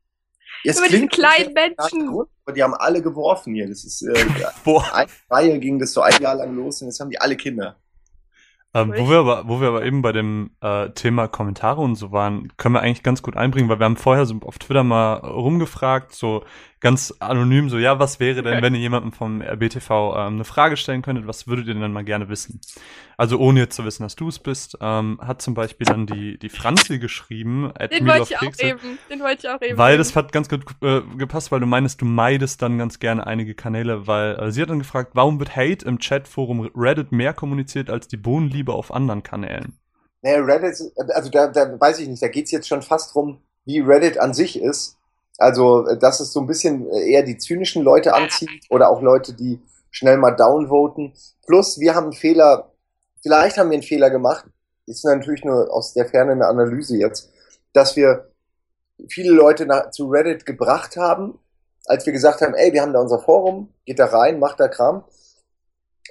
Jetzt Über klingt kleinen Menschen. Grund, aber die haben alle geworfen hier. Das ist äh, eine Reihe ging das so ein Jahr lang los und jetzt haben die alle Kinder. Ähm, wo, wir aber, wo wir aber eben bei dem äh, Thema Kommentare und so waren, können wir eigentlich ganz gut einbringen, weil wir haben vorher so auf Twitter mal rumgefragt, so ganz anonym, so ja, was wäre denn, wenn ihr jemandem vom RBTV ähm, eine Frage stellen könntet, was würdet ihr denn mal gerne wissen? Also ohne jetzt zu wissen, dass du es bist, ähm, hat zum Beispiel dann die, die Franzi geschrieben, den wollte ich auch eben, den wollte ich auch eben. Weil das hat ganz gut äh, gepasst, weil du meinst, du meidest dann ganz gerne einige Kanäle, weil äh, sie hat dann gefragt, warum wird Hate im Chatforum Reddit mehr kommuniziert als die Bohnenliebe auf anderen Kanälen? Naja, Reddit, also da, da weiß ich nicht, da geht's jetzt schon fast drum, wie Reddit an sich ist. Also, dass es so ein bisschen eher die zynischen Leute anzieht oder auch Leute, die schnell mal downvoten. Plus, wir haben einen Fehler Vielleicht haben wir einen Fehler gemacht, ist natürlich nur aus der Ferne eine Analyse jetzt, dass wir viele Leute nach, zu Reddit gebracht haben, als wir gesagt haben, ey, wir haben da unser Forum, geht da rein, macht da Kram,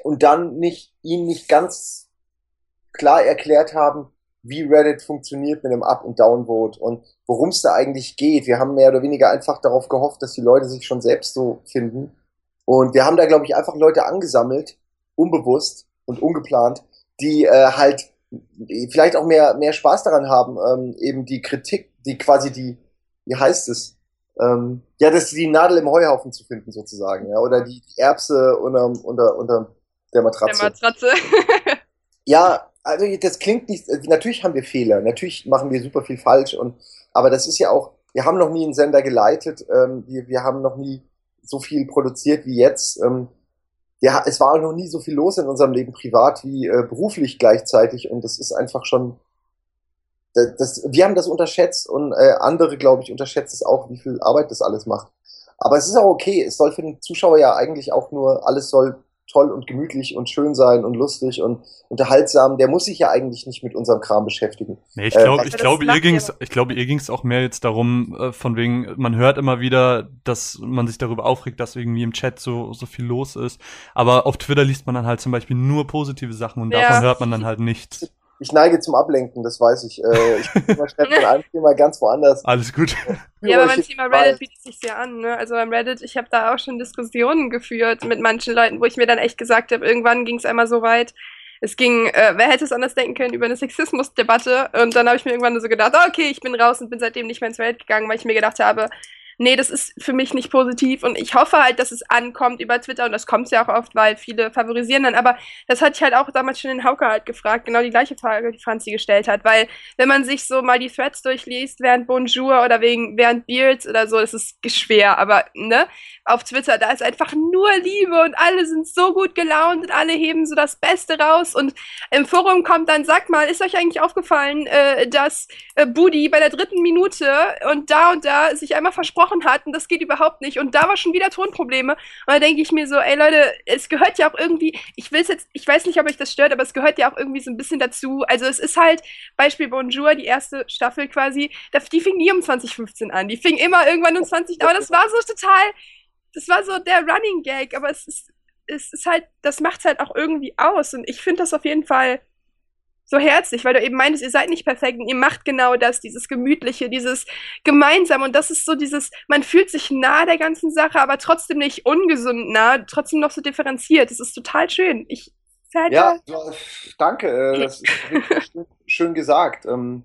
und dann nicht, ihnen nicht ganz klar erklärt haben, wie Reddit funktioniert mit einem Up- und Downvote und worum es da eigentlich geht. Wir haben mehr oder weniger einfach darauf gehofft, dass die Leute sich schon selbst so finden. Und wir haben da, glaube ich, einfach Leute angesammelt, unbewusst und ungeplant, die äh, halt vielleicht auch mehr, mehr Spaß daran haben, ähm, eben die Kritik, die quasi die, wie heißt es? Ähm, ja, das die Nadel im Heuhaufen zu finden, sozusagen, ja, oder die, die Erbse unter, unter, unter der Matratze. Der Matratze. ja, also das klingt nicht, natürlich haben wir Fehler, natürlich machen wir super viel falsch und, aber das ist ja auch, wir haben noch nie einen Sender geleitet, ähm, wir, wir haben noch nie so viel produziert wie jetzt, ähm, ja, es war noch nie so viel los in unserem Leben privat wie äh, beruflich gleichzeitig und das ist einfach schon, das, das, wir haben das unterschätzt und äh, andere, glaube ich, unterschätzen es auch, wie viel Arbeit das alles macht. Aber es ist auch okay, es soll für den Zuschauer ja eigentlich auch nur, alles soll toll und gemütlich und schön sein und lustig und unterhaltsam, der muss sich ja eigentlich nicht mit unserem Kram beschäftigen. Nee, ich glaube, äh, ich glaube, ihr ging's, ich glaube, ihr ging's auch mehr jetzt darum, äh, von wegen, man hört immer wieder, dass man sich darüber aufregt, dass irgendwie im Chat so, so viel los ist. Aber auf Twitter liest man dann halt zum Beispiel nur positive Sachen und ja. davon hört man dann halt nichts ich neige zum Ablenken, das weiß ich. Äh, ich bin immer schnell von einem Thema ganz woanders. Alles gut. Ja, aber beim Thema Reddit bietet sich ja an. Ne? Also beim Reddit, ich habe da auch schon Diskussionen geführt mit manchen Leuten, wo ich mir dann echt gesagt habe, irgendwann ging es einmal so weit, es ging, äh, wer hätte es anders denken können, über eine Sexismusdebatte. Und dann habe ich mir irgendwann so gedacht, okay, ich bin raus und bin seitdem nicht mehr ins Welt gegangen, weil ich mir gedacht habe, nee, das ist für mich nicht positiv. Und ich hoffe halt, dass es ankommt über Twitter. Und das kommt ja auch oft, weil viele favorisieren dann, aber das hatte ich halt auch damals schon in Hauke halt gefragt, genau die gleiche Frage, die Franzi gestellt hat, weil wenn man sich so mal die Threads durchliest während Bonjour oder wegen, während Beards oder so, das ist schwer, aber ne, auf Twitter, da ist einfach nur Liebe und alle sind so gut gelaunt und alle heben so das Beste raus. Und im Forum kommt dann, sag mal, ist euch eigentlich aufgefallen, äh, dass äh, Budi bei der dritten Minute und da und da sich einmal versprochen gesprochen hat und das geht überhaupt nicht. Und da war schon wieder Tonprobleme. Und da denke ich mir so, ey Leute, es gehört ja auch irgendwie, ich will es jetzt, ich weiß nicht, ob euch das stört, aber es gehört ja auch irgendwie so ein bisschen dazu. Also es ist halt, Beispiel Bonjour, die erste Staffel quasi, die fing nie um 2015 an. Die fing immer irgendwann um 20, aber das war so total, das war so der Running Gag, aber es ist, es ist halt, das macht es halt auch irgendwie aus. Und ich finde das auf jeden Fall so herzlich, weil du eben meintest, ihr seid nicht perfekt und ihr macht genau das, dieses Gemütliche, dieses Gemeinsam und das ist so dieses, man fühlt sich nah der ganzen Sache, aber trotzdem nicht ungesund nah, trotzdem noch so differenziert. Das ist total schön. Ich ja, danke. Äh, das ist schön gesagt. Ähm,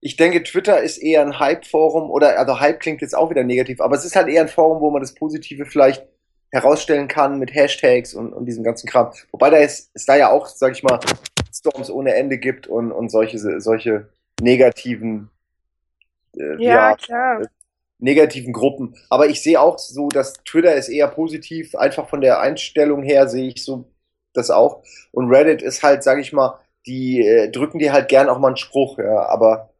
ich denke, Twitter ist eher ein Hype-Forum oder, also Hype klingt jetzt auch wieder negativ, aber es ist halt eher ein Forum, wo man das Positive vielleicht herausstellen kann mit Hashtags und, und diesem ganzen Kram. Wobei da ist, ist da ja auch, sag ich mal, Shitstorms ohne Ende gibt und, und solche, solche negativen, äh, ja, ja, klar. negativen Gruppen. Aber ich sehe auch so, dass Twitter ist eher positiv, einfach von der Einstellung her sehe ich so das auch. Und Reddit ist halt, sag ich mal, die äh, drücken dir halt gern auch mal einen Spruch, ja, aber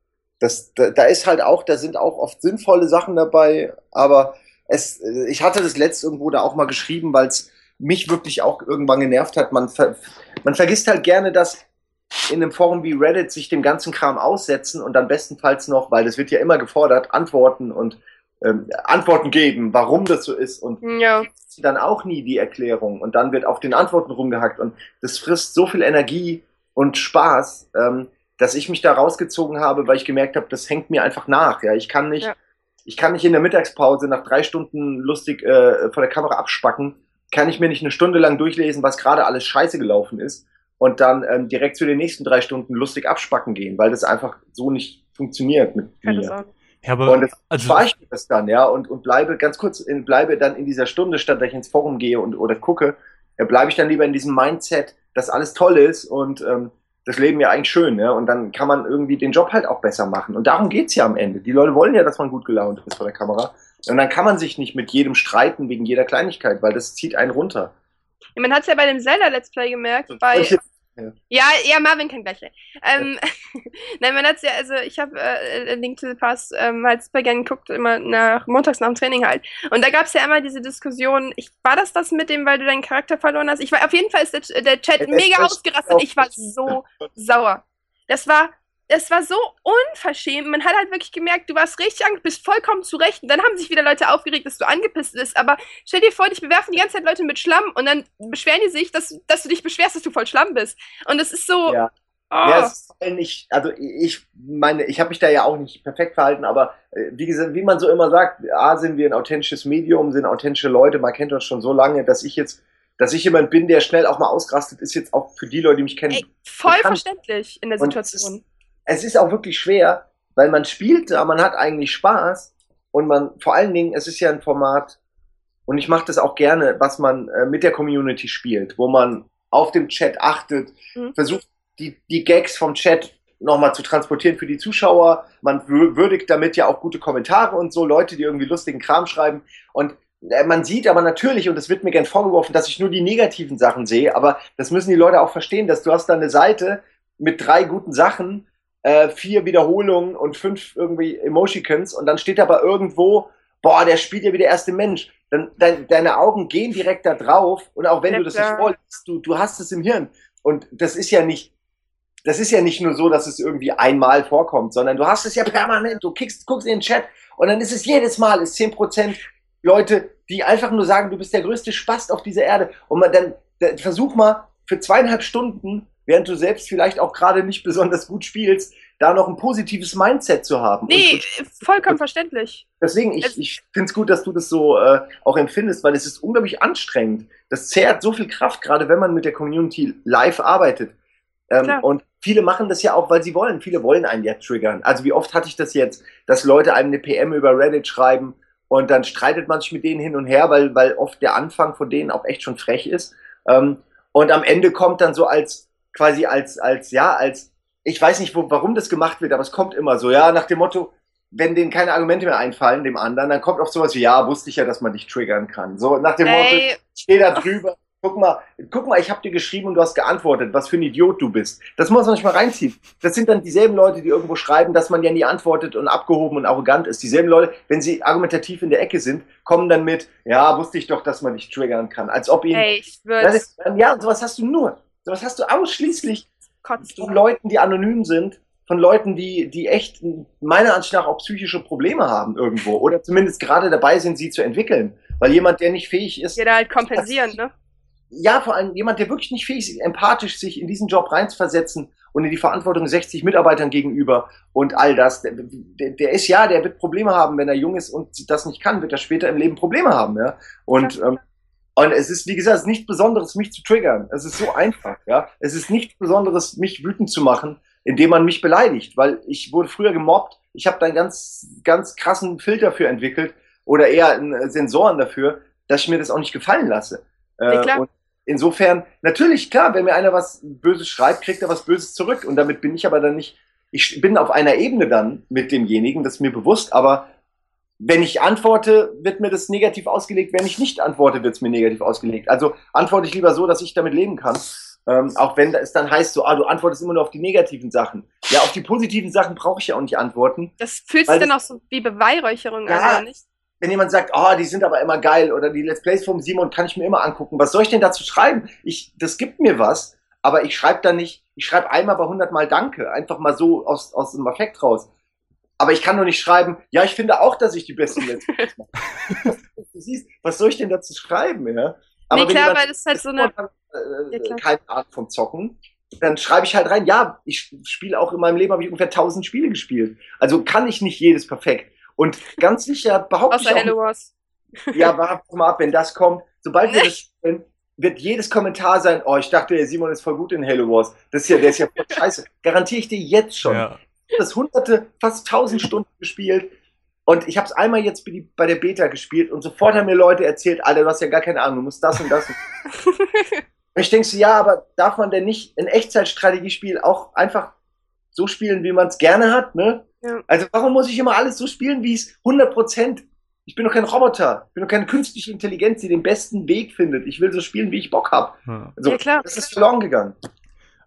das, da, da ist halt auch, da sind auch oft sinnvolle Sachen dabei, aber es, äh, ich hatte das letzte irgendwo da auch mal geschrieben, weil es mich wirklich auch irgendwann genervt hat. Man, ver, man vergisst halt gerne, dass in einem Forum wie Reddit sich dem ganzen Kram aussetzen und dann bestenfalls noch, weil das wird ja immer gefordert, Antworten und ähm, Antworten geben, warum das so ist und ja. dann auch nie die Erklärung und dann wird auf den Antworten rumgehackt und das frisst so viel Energie und Spaß, ähm, dass ich mich da rausgezogen habe, weil ich gemerkt habe, das hängt mir einfach nach. Ja, ich kann nicht, ja. ich kann nicht in der Mittagspause nach drei Stunden lustig äh, vor der Kamera abspacken, kann ich mir nicht eine Stunde lang durchlesen, was gerade alles scheiße gelaufen ist und dann ähm, direkt zu den nächsten drei Stunden lustig abspacken gehen, weil das einfach so nicht funktioniert mit Keine mir. Ja, aber und das also, ich das dann, ja, und, und bleibe ganz kurz, in, bleibe dann in dieser Stunde, statt dass ich ins Forum gehe und oder gucke, ja, bleibe ich dann lieber in diesem Mindset, dass alles toll ist und ähm, das Leben ja eigentlich schön, ja, und dann kann man irgendwie den Job halt auch besser machen. Und darum geht's ja am Ende. Die Leute wollen ja, dass man gut gelaunt ist vor der Kamera. Und dann kann man sich nicht mit jedem streiten wegen jeder Kleinigkeit, weil das zieht einen runter. Ja, man hat es ja bei dem Zelda-Let's Play gemerkt, bei. Ja, ja, Marvin kann gleich. Ähm, Nein, man hat es ja, also ich habe äh, Link to the Past ähm, halt super gerne geguckt, immer nach, montags nach dem Training halt. Und da gab es ja immer diese Diskussion, ich, war das das mit dem, weil du deinen Charakter verloren hast? Ich war, auf jeden Fall ist der, der Chat mega ausgerastet, ich war so sauer. Das war es war so unverschämt. Man hat halt wirklich gemerkt, du warst richtig angepisst, bist vollkommen zurecht. Und dann haben sich wieder Leute aufgeregt, dass du angepisst bist. Aber stell dir vor, dich bewerfen die ganze Zeit Leute mit Schlamm und dann beschweren die sich, dass, dass du dich beschwerst, dass du voll Schlamm bist. Und es ist so. Ja. Oh. Ja, es ist nicht, also ich meine, ich habe mich da ja auch nicht perfekt verhalten, aber äh, wie gesagt, wie man so immer sagt, A, sind wir ein authentisches Medium, sind authentische Leute, man kennt uns schon so lange, dass ich jetzt dass ich jemand bin, der schnell auch mal ausrastet, ist jetzt auch für die Leute, die mich kennen. Ey, voll bekannt. verständlich in der Situation es ist auch wirklich schwer, weil man spielt da, man hat eigentlich Spaß und man, vor allen Dingen, es ist ja ein Format, und ich mache das auch gerne, was man äh, mit der Community spielt, wo man auf dem Chat achtet, mhm. versucht die, die Gags vom Chat nochmal zu transportieren für die Zuschauer. Man würdigt damit ja auch gute Kommentare und so, Leute, die irgendwie lustigen Kram schreiben. Und äh, man sieht aber natürlich, und das wird mir gern vorgeworfen, dass ich nur die negativen Sachen sehe, aber das müssen die Leute auch verstehen, dass du hast da eine Seite mit drei guten Sachen äh, vier Wiederholungen und fünf irgendwie Emoticons und dann steht aber irgendwo, boah, der spielt ja wie der erste Mensch. Dann dein, deine Augen gehen direkt da drauf und auch wenn ja, du das nicht vorliest, du, du hast es im Hirn. Und das ist ja nicht, das ist ja nicht nur so, dass es irgendwie einmal vorkommt, sondern du hast es ja permanent. Du kickst, guckst in den Chat und dann ist es jedes Mal, ist zehn Prozent Leute, die einfach nur sagen, du bist der größte Spast auf dieser Erde. Und man dann, dann versuch mal für zweieinhalb Stunden während du selbst vielleicht auch gerade nicht besonders gut spielst, da noch ein positives Mindset zu haben. Nee, und, und, vollkommen verständlich. Deswegen, ich, ich finde es gut, dass du das so äh, auch empfindest, weil es ist unglaublich anstrengend. Das zehrt so viel Kraft, gerade wenn man mit der Community live arbeitet. Ähm, und viele machen das ja auch, weil sie wollen. Viele wollen einen ja triggern. Also wie oft hatte ich das jetzt, dass Leute einem eine PM über Reddit schreiben und dann streitet man sich mit denen hin und her, weil, weil oft der Anfang von denen auch echt schon frech ist. Ähm, und am Ende kommt dann so als, quasi als, als, ja, als, ich weiß nicht, wo, warum das gemacht wird, aber es kommt immer so, ja, nach dem Motto, wenn denen keine Argumente mehr einfallen, dem anderen, dann kommt auch sowas wie, ja, wusste ich ja, dass man dich triggern kann. So nach dem Motto, Ey, ich stehe da drüber, guck mal, guck mal, ich habe dir geschrieben und du hast geantwortet, was für ein Idiot du bist. Das muss man sich mal reinziehen. Das sind dann dieselben Leute, die irgendwo schreiben, dass man ja nie antwortet und abgehoben und arrogant ist. Dieselben Leute, wenn sie argumentativ in der Ecke sind, kommen dann mit, ja, wusste ich doch, dass man dich triggern kann. Als ob ihnen, ey, ich ist, ja, sowas hast du nur. Sowas hast du ausschließlich von. Leuten, die anonym sind, von Leuten, die, die echt meiner Ansicht nach auch psychische Probleme haben irgendwo oder zumindest gerade dabei sind, sie zu entwickeln. Weil jemand, der nicht fähig ist, Jeder halt kompensieren, ne? ja, vor allem jemand, der wirklich nicht fähig ist, empathisch sich in diesen Job reinzuversetzen und in die Verantwortung 60 Mitarbeitern gegenüber und all das, der, der, der ist ja, der wird Probleme haben, wenn er jung ist und das nicht kann, wird er später im Leben Probleme haben, ja. Und, ähm, und es ist, wie gesagt, es ist nichts Besonderes, mich zu triggern. Es ist so einfach, ja. Es ist nichts Besonderes, mich wütend zu machen, indem man mich beleidigt, weil ich wurde früher gemobbt. Ich habe da einen ganz, ganz krassen Filter für entwickelt oder eher einen Sensoren dafür, dass ich mir das auch nicht gefallen lasse. Äh, Ja, klar. und insofern, natürlich, klar, wenn mir einer was Böses schreibt, kriegt er was Böses zurück. Und damit bin ich aber dann nicht, ich bin auf einer Ebene dann mit demjenigen, das ist mir bewusst, aber wenn ich antworte, wird mir das negativ ausgelegt. Wenn ich nicht antworte, wird es mir negativ ausgelegt. Also antworte ich lieber so, dass ich damit leben kann. Ähm, auch wenn es dann heißt, so, ah, du antwortest immer nur auf die negativen Sachen. Ja, auf die positiven Sachen brauche ich ja auch nicht antworten. Das fühlt sich dann auch so wie Beweihräucherung Ja. an, nicht? Wenn jemand sagt, oh, die sind aber immer geil oder die Let's Plays vom Simon kann ich mir immer angucken. Was soll ich denn dazu schreiben? Ich, das gibt mir was, aber ich schreibe dann nicht, ich schreibe einmal bei 100 Mal Danke, einfach mal so aus, aus dem Affekt raus. Aber ich kann doch nicht schreiben, ja, ich finde auch, dass ich die besten Let's Plays mache. du siehst, was soll ich denn dazu schreiben, ja? Nee, wenn klar, jemand- weil das ist halt so eine. äh, Ja, klar. keine Art vom Zocken, dann schreibe ich halt rein, ja, ich spiele auch in meinem Leben, habe ich ungefähr 1000 Spiele gespielt. Also kann ich nicht jedes perfekt. Und ganz sicher behaupte ich Außer auch, Hello Wars. ja, warte mal ab, wenn das kommt, sobald wir das spielen, wird jedes Kommentar sein, oh, ich dachte, der Simon ist voll gut in Halo Wars. Das ist ja, der ist ja voll scheiße. Garantiere ich dir jetzt schon. Ja. Ich habe das hunderte, fast tausend Stunden gespielt. Und ich habe es einmal jetzt bei der Beta gespielt und sofort haben mir Leute erzählt, Alter, du hast ja gar keine Ahnung, du musst das und das. Und ich denke so, ja, aber darf man denn nicht ein Echtzeitstrategiespiel auch einfach so spielen, wie man es gerne hat, ne? Ja. Also warum muss ich immer alles so spielen, wie es 100 Prozent? Ich bin doch kein Roboter, ich bin doch keine künstliche Intelligenz, die den besten Weg findet. Ich will so spielen, wie ich Bock habe. Ja. Also, Ja, klar. Das ist verloren gegangen.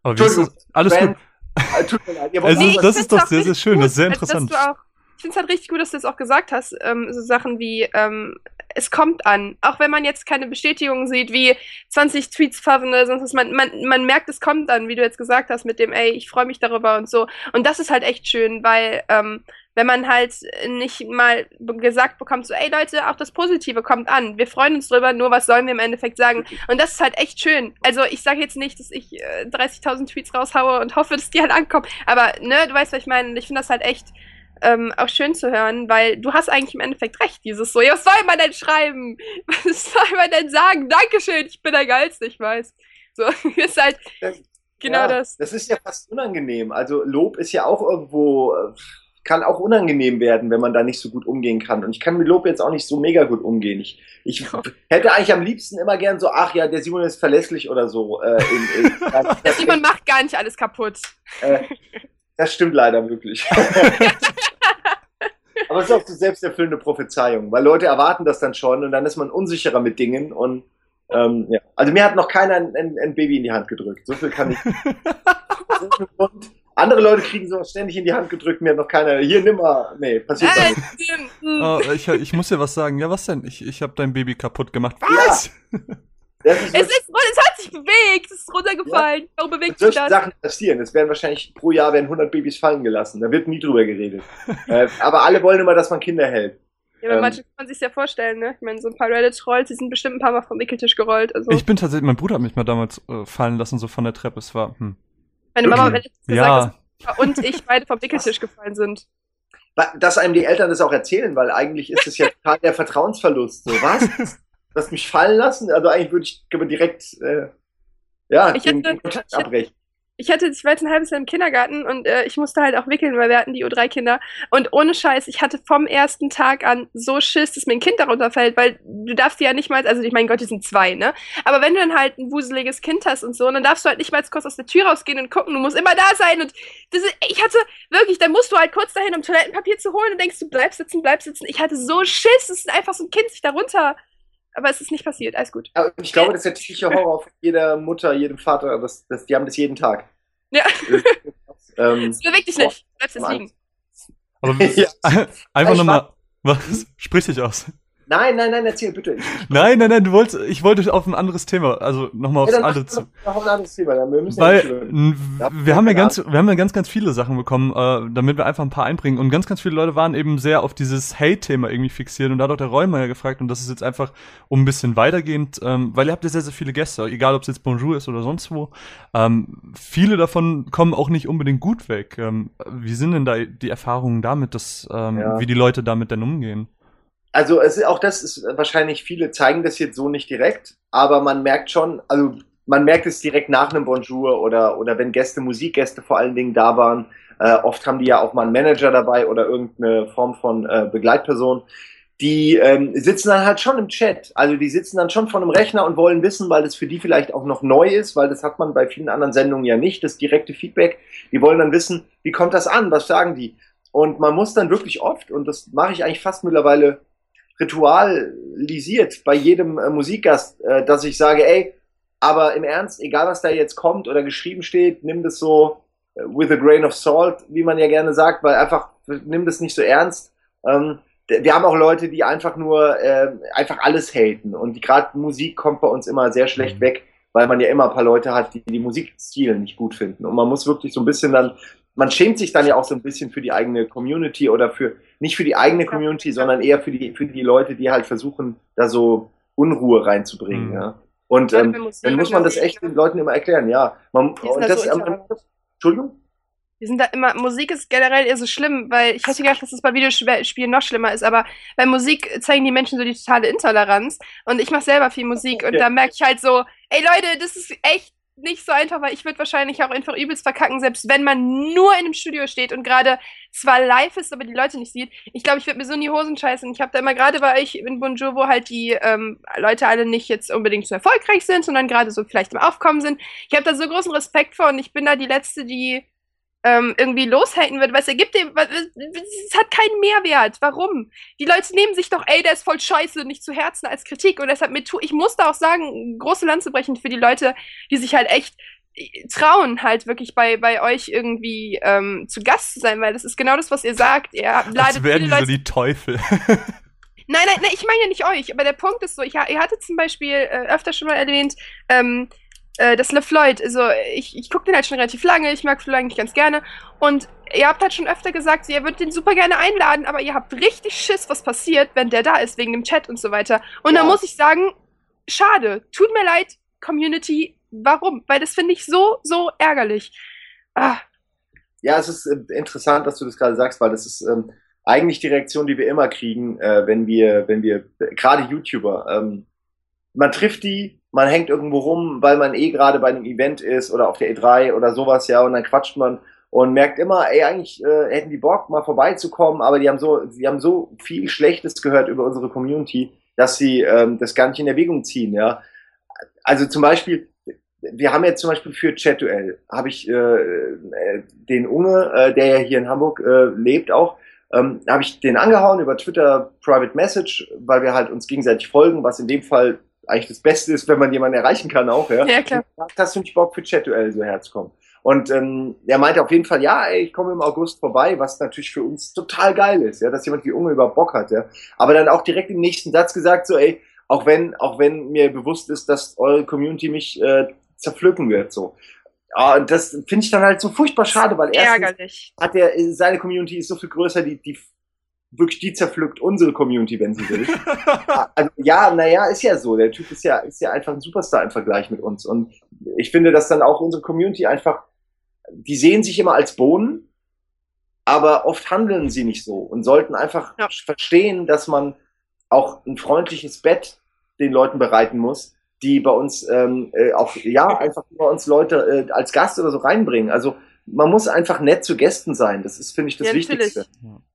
Aber das? Alles Ben, gut. Äh, tut mir leid, ihr wollt Es noch ist- ich was- das find's doch sehr, sehr schön, das ist sehr also, interessant. Auch, ich finde es halt richtig gut, dass du jetzt auch gesagt hast, ähm, so Sachen wie, ähm, es kommt an. Auch wenn man jetzt keine Bestätigung sieht, wie 20 Tweets fahren oder sonst was, man, man, man merkt, es kommt an, wie du jetzt gesagt hast, mit dem, ey, ich freue mich darüber und so. Und das ist halt echt schön, weil, ähm, wenn man halt nicht mal gesagt bekommt, so, ey Leute, auch das Positive kommt an. Wir freuen uns drüber, nur was sollen wir im Endeffekt sagen? Und das ist halt echt schön. Also ich sage jetzt nicht, dass ich äh, 30.000 Tweets raushaue und hoffe, dass die halt ankommen. Aber, ne, du weißt, was ich meine. Und ich finde das halt echt ähm, auch schön zu hören, weil du hast eigentlich im Endeffekt recht. Dieses so, ja, was soll man denn schreiben? Was soll man denn sagen? Dankeschön, ich bin der Geilste, ich weiß. So, ist halt genau ja, das. Das ist ja fast unangenehm. Also Lob ist ja auch irgendwo, äh, kann auch unangenehm werden, wenn man da nicht so gut umgehen kann. Und ich kann mit Lob jetzt auch nicht so mega gut umgehen. Ich, ich hätte eigentlich am liebsten immer gern so, ach ja, der Simon ist verlässlich oder so. Äh, in, in, Der Simon macht gar nicht alles kaputt. äh, das stimmt leider wirklich. Aber es ist auch so selbsterfüllende Prophezeiung, weil Leute erwarten das dann schon und dann ist man unsicherer mit Dingen und ähm, ja. Also mir hat noch keiner ein, ein, ein Baby in die Hand gedrückt. So viel kann ich. Andere Leute kriegen sowas ständig in die Hand gedrückt, mir hat noch keiner. Hier, nimm mal. Nee, passiert Äh, doch nicht. Oh, ich, ich muss dir was sagen. Ja, was denn? Ich, ich habe dein Baby kaputt gemacht. Was? Ist es, ist, es hat sich bewegt, es ist runtergefallen. Warum bewegt sich das? Sachen passieren. Es werden wahrscheinlich pro Jahr werden 100 Babys fallen gelassen. Da wird nie drüber geredet. äh, aber alle wollen immer, dass man Kinder hält. Ja, aber ähm, manche kann man sich ja vorstellen, ne? Ich meine, so ein paar Reddit-Trolls, die sind bestimmt ein paar Mal vom Wickeltisch gerollt. Also, Ich bin tatsächlich, mein Bruder hat mich mal damals äh, fallen lassen, so von der Treppe. Es war, hm. Meine Mama hat jetzt gesagt, Ja, dass und ich beide vom Wickeltisch gefallen sind. Dass einem die Eltern das auch erzählen, weil eigentlich ist es ja total der Vertrauensverlust. So, was? Du hast mich fallen lassen? Also eigentlich würde ich direkt, äh, ja, Ich den, hätte- den Kontakt abbrechen. Ich hatte, ich war jetzt ein halbes Jahr im Kindergarten und äh, ich musste halt auch wickeln, weil wir hatten die U3-Kinder. Und ohne Scheiß, ich hatte vom ersten Tag an so Schiss, dass mir ein Kind darunter fällt, weil du darfst die ja nicht mal, also ich mein Gott, die sind zwei, ne? Aber wenn du dann halt ein wuseliges Kind hast und so, dann darfst du halt nicht mal kurz aus der Tür rausgehen und gucken, du musst immer da sein. Und das ich hatte wirklich, dann musst du halt kurz dahin, um Toilettenpapier zu holen und denkst du, bleib sitzen, bleib sitzen. Ich hatte so Schiss, es ist einfach so ein Kind sich darunter aber es ist nicht passiert, alles gut. Aber ich glaube, das ist der typische Horror von jeder Mutter, jedem Vater. Das, das, die haben das jeden Tag. Ja. ähm, es bewegt dich nicht. Bleibst jetzt liegen. Aber ja. einfach nochmal. Was? Sprich dich aus. Nein, nein, nein, erzähl bitte. nein, nein, nein, du wolltest, ich wollte auf ein anderes Thema, also nochmal aufs ja, andere zu. Noch ein anderes Thema, dann wir müssen Weil ja wir haben ja ganz, wir haben ja ganz, ganz viele Sachen bekommen, äh, damit wir einfach ein paar einbringen. Und ganz, ganz viele Leute waren eben sehr auf dieses Hate-Thema irgendwie fixiert und da hat auch der Räumer gefragt und das ist jetzt einfach um ein bisschen weitergehend, ähm, weil ihr habt ja sehr, sehr viele Gäste, egal ob es jetzt Bonjour ist oder sonst wo. Ähm, viele davon kommen auch nicht unbedingt gut weg. Ähm, wie sind denn da die Erfahrungen damit, dass, ähm, ja. wie die Leute damit denn umgehen? Also es ist, auch das ist wahrscheinlich, viele zeigen das jetzt so nicht direkt, aber man merkt schon, also man merkt es direkt nach einem Bonjour oder, oder wenn Gäste, Musikgäste vor allen Dingen da waren. Äh, oft haben die ja auch mal einen Manager dabei oder irgendeine Form von äh, Begleitperson. Die ähm, sitzen dann halt schon im Chat. Also die sitzen dann schon vor einem Rechner und wollen wissen, weil das für die vielleicht auch noch neu ist, weil das hat man bei vielen anderen Sendungen ja nicht, das direkte Feedback. Die wollen dann wissen, wie kommt das an, was sagen die? Und man muss dann wirklich oft, und das mache ich eigentlich fast mittlerweile ritualisiert bei jedem äh, Musikgast, äh, dass ich sage, ey, aber im Ernst, egal was da jetzt kommt oder geschrieben steht, nimm das so äh, with a grain of salt, wie man ja gerne sagt, weil einfach nimm das nicht so ernst. Ähm, wir haben auch Leute, die einfach nur äh, einfach alles haten und gerade Musik kommt bei uns immer sehr schlecht mhm. weg, weil man ja immer ein paar Leute hat, die die Musikstil nicht gut finden und man muss wirklich so ein bisschen dann man schämt sich dann ja auch so ein bisschen für die eigene Community oder für, nicht für die eigene Community, sondern eher für die, für die Leute, die halt versuchen, da so Unruhe reinzubringen, mhm. ja. Und ähm, dann muss man das echt den Leuten immer erklären, ja. Man, und das, so ähm, Entschuldigung? Wir sind da immer, Musik ist generell eher so schlimm, weil ich hätte gedacht, dass es bei Videospielen noch schlimmer ist, aber bei Musik zeigen die Menschen so die totale Intoleranz und ich mache selber viel Musik und ja. da merke ich halt so, ey Leute, das ist echt nicht so einfach, weil ich würde wahrscheinlich auch einfach übelst verkacken, selbst wenn man nur in einem Studio steht und gerade zwar live ist, aber die Leute nicht sieht. Ich glaube, ich würde mir so in die Hosen scheißen. Ich habe da immer gerade bei euch in Bonjour, wo halt die ähm, Leute alle nicht jetzt unbedingt so erfolgreich sind, sondern gerade so vielleicht im Aufkommen sind. Ich habe da so großen Respekt vor und ich bin da die Letzte, die ähm, irgendwie loshaten wird, es ergibt dem, es hat keinen Mehrwert. Warum? Die Leute nehmen sich doch, ey, der ist voll scheiße, nicht zu Herzen als Kritik. Und deshalb mit, ich muss da auch sagen, große Lanze brechen für die Leute, die sich halt echt äh, trauen, halt wirklich bei, bei euch irgendwie ähm, zu Gast zu sein, weil das ist genau das, was ihr sagt. Ihr ladet Als werden die so die Teufel. Nein, nein, nein, ich meine ja nicht euch, aber der Punkt ist so, ich, ihr hattet zum Beispiel äh, öfter schon mal erwähnt, ähm, äh, das LeFloid, also ich, ich gucke den halt schon relativ lange, ich mag Floyd eigentlich ganz gerne. Und ihr habt halt schon öfter gesagt, ihr würdet den super gerne einladen, aber ihr habt richtig Schiss, was passiert, wenn der da ist, wegen dem Chat und so weiter. Und ja. da muss ich sagen, schade, tut mir leid, Community, warum? Weil das finde ich so, so ärgerlich. Ah. Ja, es ist äh, interessant, dass du das gerade sagst, weil das ist ähm, eigentlich die Reaktion, die wir immer kriegen, äh, wenn wir, wenn wir, gerade YouTuber, ähm, man trifft die, man hängt irgendwo rum, weil man eh gerade bei einem Event ist oder auf der E3 oder sowas, ja, und dann quatscht man und merkt immer, ey, eigentlich äh, hätten die Bock, mal vorbeizukommen, aber die haben so, sie haben so viel Schlechtes gehört über unsere Community, dass sie ähm, das gar nicht in Erwägung ziehen, ja. Also zum Beispiel, wir haben jetzt zum Beispiel für Chat-Duell, habe ich äh, äh, den Unge, äh, der ja hier in Hamburg äh, lebt auch, ähm, habe ich den angehauen über Twitter Private Message, weil wir halt uns gegenseitig folgen, was in dem Fall eigentlich das Beste ist, wenn man jemanden erreichen kann auch, ja. Ja, klar. Hast du nicht Bock für Chat-Duell so herzukommen? Und ähm, er meinte auf jeden Fall, ja, ey, ich komme im August vorbei, was natürlich für uns total geil ist, ja, dass jemand wie Unge über Bock hat, ja. Aber dann auch direkt im nächsten Satz gesagt, so, ey, auch wenn, auch wenn mir bewusst ist, dass eure Community mich äh, zerpflücken wird, so. Ja, und das finde ich dann halt so furchtbar schade, weil erstens hat er seine Community ist so viel größer, die, die wirklich die zerpflückt unsere Community, wenn sie will. also, ja, naja, ist ja so. Der Typ ist ja, ist ja einfach ein Superstar im Vergleich mit uns. Und ich finde, dass dann auch unsere Community einfach, die sehen sich immer als Bohnen, aber oft handeln sie nicht so und sollten einfach ja. verstehen, dass man auch ein freundliches Bett den Leuten bereiten muss, die bei uns ähm, äh, auch, ja, einfach bei uns Leute äh, als Gast oder so reinbringen. Also man muss einfach nett zu Gästen sein. Das ist, finde ich, das Ja, Wichtigste.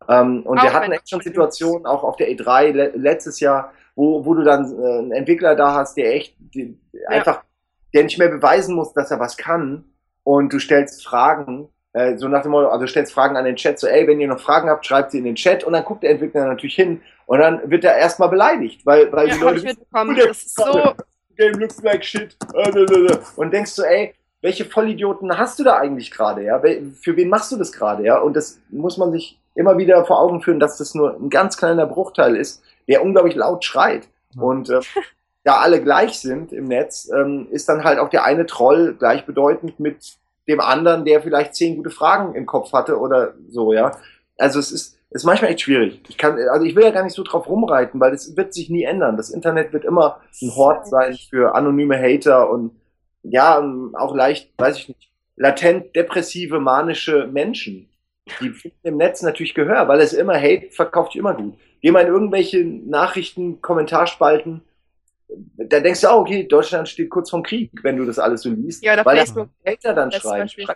Ähm, und Auch wir hatten echt schon Situationen, auch auf der E3 le letztes Jahr, wo, wo du dann äh, einen Entwickler da hast, der echt die, einfach, der nicht mehr beweisen muss, dass er was kann. Und du stellst Fragen, äh, so nach dem Motto, also du stellst Fragen an den Chat, so, ey, wenn ihr noch Fragen habt, schreibt sie in den Chat. Und dann guckt der Entwickler natürlich hin und dann wird er erstmal beleidigt, weil, weil Ja, die Leute ich mitbekommen. Das ist so. Game looks like shit. Äh, äh, äh. Und denkst du, ey, welche Vollidioten hast du da eigentlich gerade, ja? Für wen machst du das gerade, ja? Und das muss man sich immer wieder vor Augen führen, dass das nur ein ganz kleiner Bruchteil ist, der unglaublich laut schreit. Und äh, da alle gleich sind im Netz, ähm, ist dann halt auch der eine Troll gleichbedeutend mit dem anderen, der vielleicht zehn gute Fragen im Kopf hatte oder so, ja. Also es ist, ist manchmal echt schwierig. Ich kann, also ich will ja gar nicht so drauf rumreiten, weil es wird sich nie ändern. Das Internet wird immer ein Hort sein für anonyme Hater und ja, ähm, auch leicht, weiß ich nicht, latent depressive, manische Menschen. Die finden im Netz natürlich Gehör, weil es immer Hate verkauft sich immer gut. Geh mal in irgendwelche Nachrichten, Kommentarspalten, da denkst du auch, okay, Deutschland steht kurz vom Krieg, wenn du das alles so liest. Ja, oder weil Facebook. das Hater dann schreiben. Beispiel.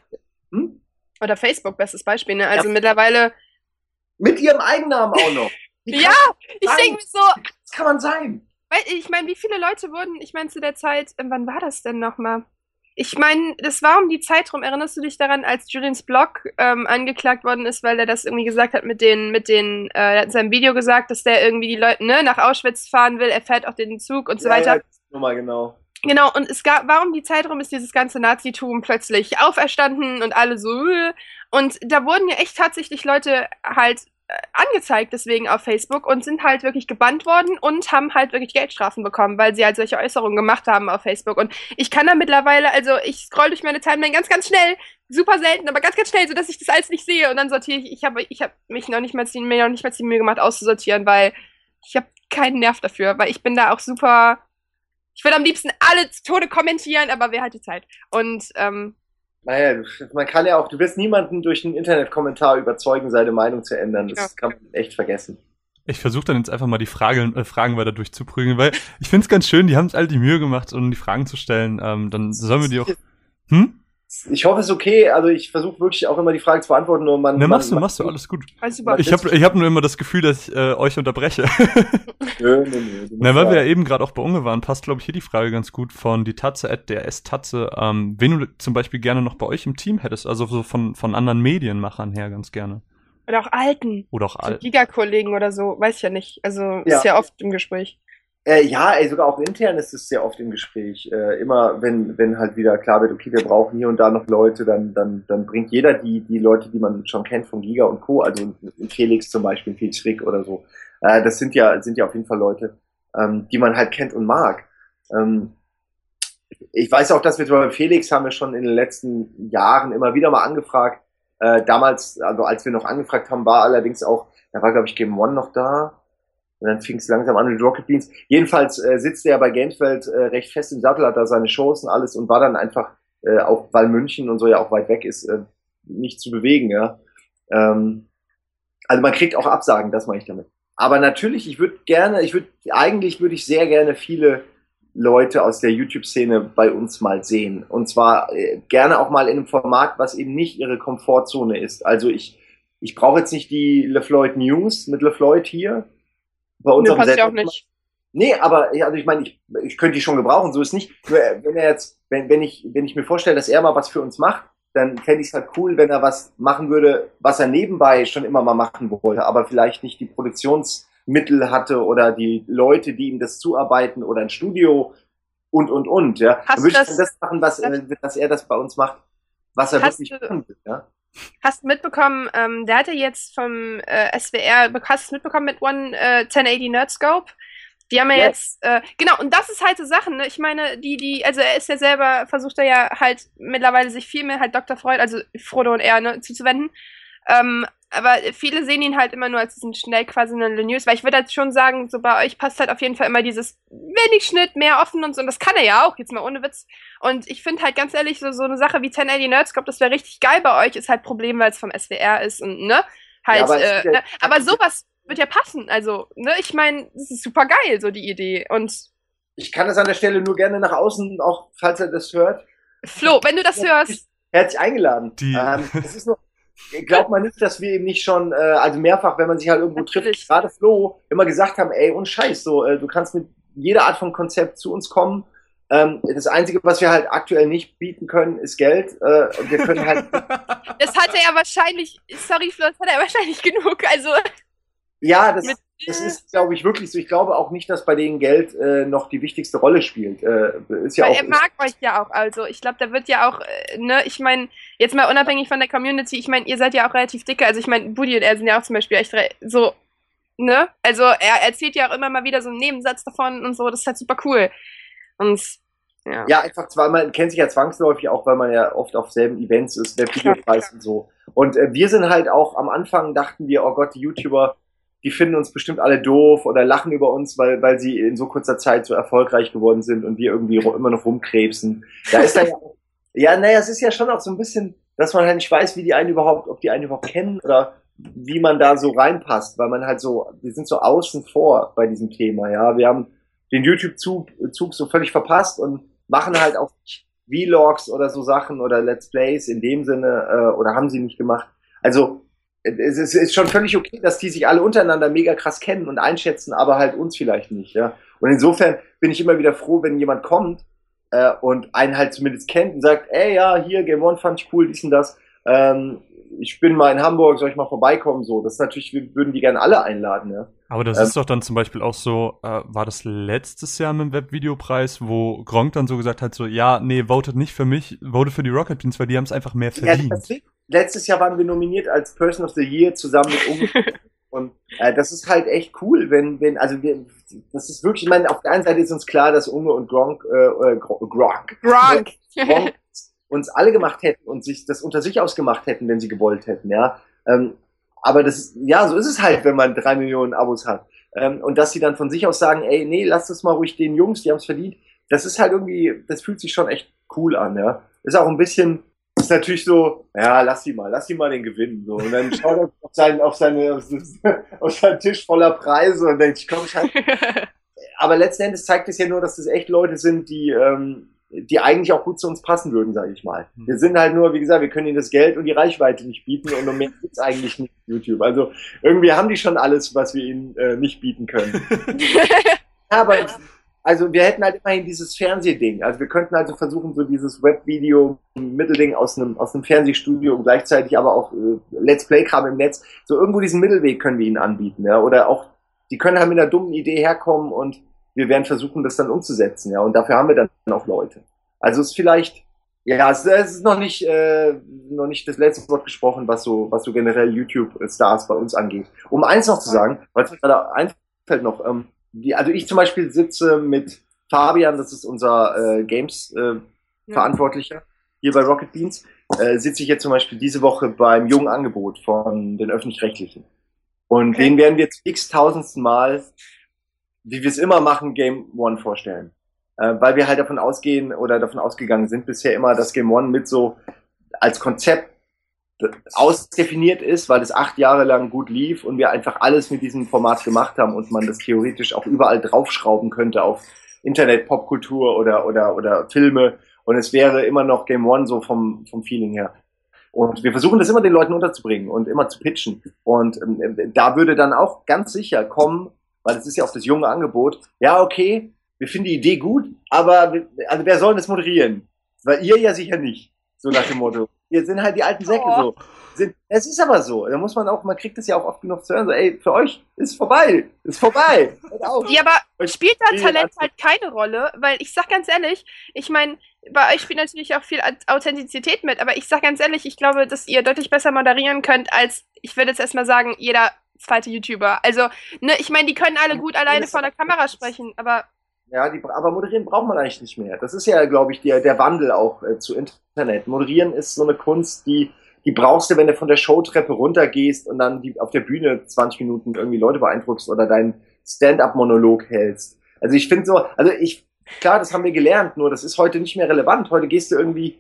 Hm? Oder Facebook, bestes Beispiel, ne? Also Ja. mittlerweile. Mit ihrem Eigennamen auch noch. Ja, Ich denke mir so, das kann man sein? Weil ich meine, wie viele Leute wurden, ich meine, zu der Zeit, äh, wann war das denn nochmal? Ich meine, das war um die Zeit rum. Erinnerst du dich daran, als Julians Blog ähm, angeklagt worden ist, weil er das irgendwie gesagt hat mit den, mit den, äh, er hat in seinem Video gesagt, dass der irgendwie die Leute ne, nach Auschwitz fahren will, er fährt auch den Zug und so weiter. Ja, nur mal genau. Genau, und es gab, warum die Zeit rum ist dieses ganze Nazitum plötzlich auferstanden und alle so, äh, und da wurden ja echt tatsächlich Leute halt angezeigt deswegen auf Facebook und sind halt wirklich gebannt worden und haben halt wirklich Geldstrafen bekommen, weil sie halt solche Äußerungen gemacht haben auf Facebook. Und ich kann da mittlerweile, also ich scroll durch meine Timeline ganz, ganz schnell, super selten, aber ganz, ganz schnell, sodass ich das alles nicht sehe und dann sortiere ich, ich habe ich hab mich noch nicht mal, mir noch nicht mal die Mühe gemacht auszusortieren, weil ich habe keinen Nerv dafür, weil ich bin da auch super ich würde am liebsten alle Tode kommentieren, aber wer hat die Zeit? Und ähm, Naja, man kann ja auch, du wirst niemanden durch einen Internetkommentar überzeugen, seine Meinung zu ändern. Das Ja. kann man echt vergessen. Ich versuche dann jetzt einfach mal die Frage, äh, Fragen weiter durchzuprügeln, weil ich finde es ganz schön, die haben sich alle die Mühe gemacht, um die Fragen zu stellen. Ähm, dann sollen wir die auch. Hm? Ich hoffe, es ist okay. Also ich versuche wirklich auch immer die Frage zu beantworten, nur man. Ne, man, machst du, machst du, alles gut. Ich habe ich hab nur immer das Gefühl, dass ich äh, euch unterbreche. Nö, nö, nö. Na, weil wir ja- eben gerade auch bei Unge waren, passt, glaube ich, hier die Frage ganz gut von die Tatze at der S-Tatze, ähm, wen du zum Beispiel gerne noch bei euch im Team hättest, also so von, von anderen Medienmachern her ganz gerne. Oder auch alten. Oder auch So alt. Giga-Kollegen oder so, weiß ich ja nicht. Also Ja. ist ja oft im Gespräch. Äh, ja, ey, sogar auch intern ist es sehr oft im Gespräch. Äh, immer, wenn, wenn halt wieder klar wird, okay, wir brauchen hier und da noch Leute, dann, dann, dann bringt jeder die, die Leute, die man schon kennt von Giga und Co., also in Felix zum Beispiel, Felix Frick oder so. Äh, das sind ja, sind ja auf jeden Fall Leute, ähm, die man halt kennt und mag. Ähm, ich weiß auch, dass wir bei Felix haben wir schon in den letzten Jahren immer wieder mal angefragt. Äh, damals, also als wir noch angefragt haben, war allerdings auch, da war glaube ich Game One noch da. Und dann fing es langsam an mit Rocket Beans. Jedenfalls äh, sitzt er bei Gameswelt äh, recht fest im Sattel, hat da seine Shows und alles und war dann einfach, äh, auch weil München und so ja auch weit weg ist, äh, nicht zu bewegen, ja. Ähm, also man kriegt auch Absagen, das meine ich damit. Aber natürlich, ich würde gerne, ich würde, eigentlich würde ich sehr gerne viele Leute aus der YouTube-Szene bei uns mal sehen. Und zwar äh, gerne auch mal in einem Format, was eben nicht ihre Komfortzone ist. Also ich, ich brauche jetzt nicht die LeFloid News mit LeFloid hier. Bei uns passt ja auch nicht. Nee, aber also ich meine, ich, ich könnte die schon gebrauchen, so ist nicht. Nur, äh, wenn er jetzt, wenn, wenn ich, wenn ich mir vorstelle, dass er mal was für uns macht, dann fände ich es halt cool, wenn er was machen würde, was er nebenbei schon immer mal machen wollte, aber vielleicht nicht die Produktionsmittel hatte oder die Leute, die ihm das zuarbeiten oder ein Studio und und und. Ja, Hast dann würde ich das- das machen, was, äh, dass er das bei uns macht, was er wirklich du- machen will. Ja? Hast mitbekommen, ähm, der hatte jetzt vom äh, SWR, hast es mitbekommen mit One äh, 1080 Nerdscope? Die haben ja Ja. jetzt, äh, genau, und das ist halt so Sachen, ne? Ich meine, die, die, also er ist ja selber, versucht er ja halt mittlerweile sich viel mehr halt Dr. Freud, also Frodo und er, ne, zuzuwenden. Ähm, aber viele sehen ihn halt immer nur als diesen schnell quasi eine News, weil ich würde halt schon sagen, so bei euch passt halt auf jeden Fall immer dieses wenig Schnitt, mehr offen und so, und das kann er ja auch, jetzt mal ohne Witz. Und ich finde halt ganz ehrlich, so, so eine Sache wie 1080 Nerdscope, das wäre richtig geil bei euch, ist halt Problem, weil es vom SWR ist und, ne? Halt, Ja, aber äh, ne? aber sowas wird ja passen. Also, ne, ich meine, das ist super geil, so die Idee. Und ich kann das an der Stelle nur gerne nach außen, auch falls er das hört. Flo, wenn du das hörst. Herzlich eingeladen. Die- Ähm, das ist nur, glaubt man nicht, dass wir eben nicht schon, äh, also mehrfach, wenn man sich halt irgendwo Natürlich. trifft, gerade Flo, immer gesagt haben, ey, und Scheiß, so, äh, du kannst mit jeder Art von Konzept zu uns kommen. Ähm, das Einzige, was wir halt aktuell nicht bieten können, ist Geld. Äh, und wir können halt, Das hat er ja wahrscheinlich, sorry Flo, das hat er wahrscheinlich genug. Also, ja, das, Mit- das ist, glaube ich, wirklich so. Ich glaube auch nicht, dass bei denen Geld äh, noch die wichtigste Rolle spielt. Äh, ist ja weil auch, er mag euch ja auch. Also, ich glaube, da wird ja auch, äh, ne, ich meine, jetzt mal unabhängig von der Community, ich meine, ihr seid ja auch relativ dicke. Also, ich meine, Budi und er sind ja auch zum Beispiel echt so, ne? Also, er erzählt ja auch immer mal wieder so einen Nebensatz davon und so. Das ist halt super cool. Und, ja. Ja, einfach zwar, man kennt sich ja zwangsläufig auch, weil man ja oft auf selben Events ist, der Videopreis und so. Und äh, wir sind halt auch am Anfang dachten wir, oh Gott, die YouTuber, die finden uns bestimmt alle doof oder lachen über uns, weil, weil sie in so kurzer Zeit so erfolgreich geworden sind und wir irgendwie immer noch rumkrebsen. Da ist dann ja, naja, es ist ja schon auch so ein bisschen, dass man halt nicht weiß, wie die einen überhaupt, ob die einen überhaupt kennen oder wie man da so reinpasst, weil man halt so, wir sind so außen vor bei diesem Thema, ja. Wir haben den YouTube-Zug Zug so völlig verpasst und machen halt auch Vlogs oder so Sachen oder Let's Plays in dem Sinne äh, oder haben sie nicht gemacht. Also es ist, schon völlig okay, dass die sich alle untereinander mega krass kennen und einschätzen, aber halt uns vielleicht nicht. Ja? Und insofern bin ich immer wieder froh, wenn jemand kommt äh, und einen halt zumindest kennt und sagt, ey ja, hier Game One fand ich cool, dies und das. Ähm, ich bin mal in Hamburg, soll ich mal vorbeikommen? So, das ist natürlich, wir würden die gerne alle einladen. Ja? Aber das Ähm, ist doch dann zum Beispiel auch so, äh, war das letztes Jahr mit dem Webvideopreis, wo Gronk dann so gesagt hat, so, ja, nee, votet nicht für mich, vote für die Rocket Beans, weil die haben es einfach mehr Ja, verdient. das ist- letztes Jahr waren wir nominiert als Person of the Year zusammen mit Unge. Und äh, das ist halt echt cool, wenn, wenn, also wir, das ist wirklich, ich meine, auf der einen Seite ist uns klar, dass Unge und Gronk, äh, äh, Gro- Gronk, Gronk. Gronk uns alle gemacht hätten und sich das unter sich ausgemacht hätten, wenn sie gewollt hätten, ja. Ähm, aber das ist, ja, so ist es halt, wenn man drei Millionen Abos hat. Ähm, und dass sie dann von sich aus sagen, ey, nee, lass das mal ruhig den Jungs, die haben es verdient. Das ist halt irgendwie, das fühlt sich schon echt cool an, ja. Ist auch ein bisschen, ist natürlich so, ja, lass die mal, lass die mal den gewinnen, so. Und dann schaut er auf seinen, auf seine, auf, seinen Tisch voller Preise und denkt, ich komm, ich halt aber letzten Endes zeigt es ja nur, dass das echt Leute sind, die, ähm, die eigentlich auch gut zu uns passen würden, sage ich mal. Hm. Wir sind halt nur, wie gesagt, wir können ihnen das Geld und die Reichweite nicht bieten und um mehr geht's eigentlich nicht YouTube. Also irgendwie haben die schon alles, was wir ihnen äh, nicht bieten können. Aber also wir hätten halt immerhin dieses Fernsehding. Also wir könnten also versuchen, so dieses Webvideo-Mittelding aus einem, aus einem Fernsehstudio und gleichzeitig aber auch äh, Let's Play-Kram im Netz. So irgendwo diesen Mittelweg können wir ihnen anbieten, ja. Oder auch, die können halt mit einer dummen Idee herkommen und wir werden versuchen, das dann umzusetzen, ja. Und dafür haben wir dann auch Leute. Also es ist vielleicht, ja, es, es ist noch nicht, äh, noch nicht das letzte Wort gesprochen, was so, was so generell YouTube-Stars bei uns angeht. Um eins noch zu sagen, weil es mir gerade einfällt noch, ähm, die, also ich zum Beispiel sitze mit Fabian, das ist unser äh, Games äh, Verantwortlicher hier bei Rocket Beans, äh, sitze ich jetzt zum Beispiel diese Woche beim jungen Angebot von den öffentlich-rechtlichen. Und Okay. den werden wir jetzt x-tausendsten Mal, wie wir es immer machen, Game One vorstellen. Äh, weil wir halt davon ausgehen oder davon ausgegangen sind bisher immer, dass Game One mit so als Konzept ausdefiniert ist, weil es acht Jahre lang gut lief und wir einfach alles mit diesem Format gemacht haben und man das theoretisch auch überall draufschrauben könnte auf Internet, Popkultur oder, oder, oder Filme und es wäre immer noch Game One so vom, vom Feeling her. Und wir versuchen das immer den Leuten unterzubringen und immer zu pitchen. Und ähm, da würde dann auch ganz sicher kommen, weil es ist ja auch das junge Angebot, ja, okay, wir finden die Idee gut, aber also wer soll das moderieren? Weil ihr ja sicher nicht. So nach dem Motto. Wir sind halt die alten Säcke Oh. so. Sind, es ist aber so. Da muss man auch, man kriegt es ja auch oft genug zu hören, so, ey, für euch ist vorbei. Ist vorbei. Ja, aber Euch spielt da Talent halt keine Rolle? Weil ich sag ganz ehrlich, ich meine, bei euch spielt natürlich auch viel Authentizität mit, aber ich sag ganz ehrlich, ich glaube, dass ihr deutlich besser moderieren könnt als, ich würde jetzt erstmal sagen, jeder zweite YouTuber. Also, ne, ich meine, die können alle gut alleine vor der Kamera sprechen, aber Ja, die, aber moderieren braucht man eigentlich nicht mehr. Das ist ja, glaube ich, der, der Wandel auch äh, zu Internet. Moderieren ist so eine Kunst, die, die brauchst du, wenn du von der Showtreppe runtergehst und dann die, auf der Bühne 20 Minuten irgendwie Leute beeindruckst oder deinen Stand-up-Monolog hältst. Also ich finde so, also ich, klar, das haben wir gelernt, nur das ist heute nicht mehr relevant. Heute gehst du irgendwie,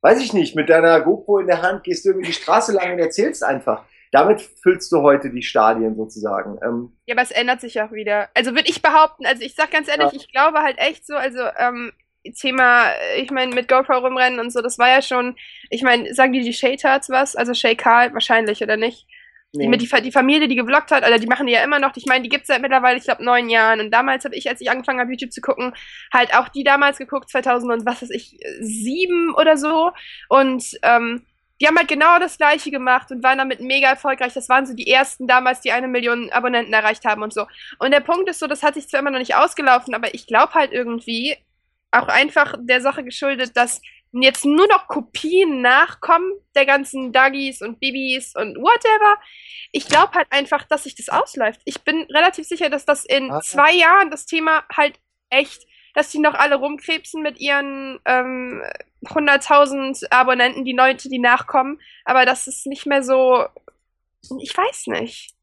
weiß ich nicht, mit deiner GoPro in der Hand, gehst du irgendwie die Straße lang und erzählst einfach. Damit füllst du heute die Stadien sozusagen. Ähm, ja, aber es ändert sich auch wieder. Also würde ich behaupten, also ich sag ganz ehrlich, ja. ich glaube halt echt so, also ähm, Thema, ich meine, mit GoPro rumrennen und so, das war ja schon, ich meine, sagen die die Shade was? Also Shay Carl wahrscheinlich, oder nicht? Nee. Die, mit die, die Familie, die gevloggt hat, oder die machen die ja immer noch. Ich meine, die gibt's seit mittlerweile, ich glaube, neun Jahren. Und damals habe ich, als ich angefangen habe, YouTube zu gucken, halt auch die damals geguckt, 2000 und was weiß ich, sieben oder so. Und ähm, die haben halt genau das gleiche gemacht und waren damit mega erfolgreich. Das waren so die ersten damals, die eine Million Abonnenten erreicht haben und so. Und der Punkt ist so, das hat sich zwar immer noch nicht ausgelaufen, aber ich glaube halt irgendwie auch einfach der Sache geschuldet, dass jetzt nur noch Kopien nachkommen der ganzen Duggies und Bibis und whatever. Ich glaube halt einfach, dass sich das ausläuft. Ich bin relativ sicher, dass das in ah. zwei Jahren das Thema halt echt, dass die noch alle rumkrebsen mit ihren ähm, 100.000 Abonnenten, die Leute, die nachkommen, aber das ist nicht mehr so, ich weiß nicht.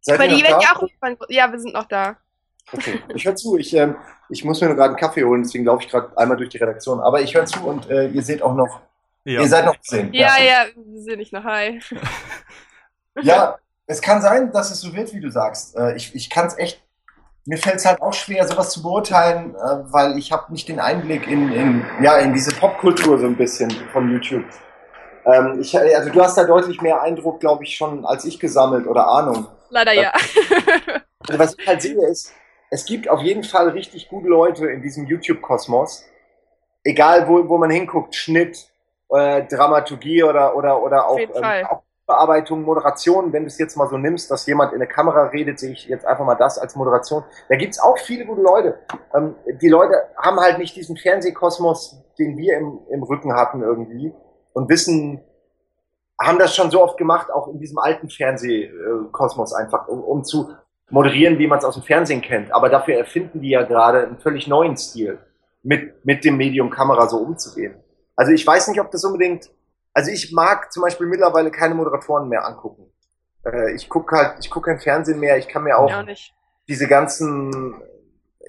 Seid Weil die werden ja auch ja, wir sind noch da. Okay, ich höre zu. Ich, ähm, ich muss mir nur gerade einen Kaffee holen, deswegen laufe ich gerade einmal durch die Redaktion. Aber ich höre zu und äh, ihr seht auch noch. Ja. Ihr seid noch zu sehen. Ja, ja, ja wir sind nicht noch hi. ja, es kann sein, dass es so wird, wie du sagst. Äh, ich ich kann es echt. Mir fällt es halt auch schwer, sowas zu beurteilen, äh, weil ich habe nicht den Einblick in, in, ja, in diese Popkultur so ein bisschen von YouTube. Ähm, ich, also du hast da deutlich mehr Eindruck, glaube ich, schon als ich gesammelt oder Ahnung. Leider ja. Also was ich halt sehe, ist, es gibt auf jeden Fall richtig gute Leute in diesem YouTube-Kosmos. Egal, wo, wo man hinguckt, Schnitt, äh, Dramaturgie oder, oder, oder auch, ähm, auch Bearbeitung, Moderation, wenn du es jetzt mal so nimmst, dass jemand in der Kamera redet, sehe ich jetzt einfach mal das als Moderation. Da gibt's auch viele gute Leute. Ähm, die Leute haben halt nicht diesen Fernsehkosmos, den wir im, im Rücken hatten irgendwie und wissen, haben das schon so oft gemacht, auch in diesem alten Fernsehkosmos einfach, um, um zu moderieren, wie man es aus dem Fernsehen kennt. Aber dafür erfinden die ja gerade einen völlig neuen Stil, mit, mit dem Medium Kamera so umzugehen. Also ich weiß nicht, ob das unbedingt, also ich mag zum Beispiel mittlerweile keine Moderatoren mehr angucken. Äh, ich gucke halt, ich gucke kein Fernsehen mehr, ich kann mir auch ja, diese ganzen,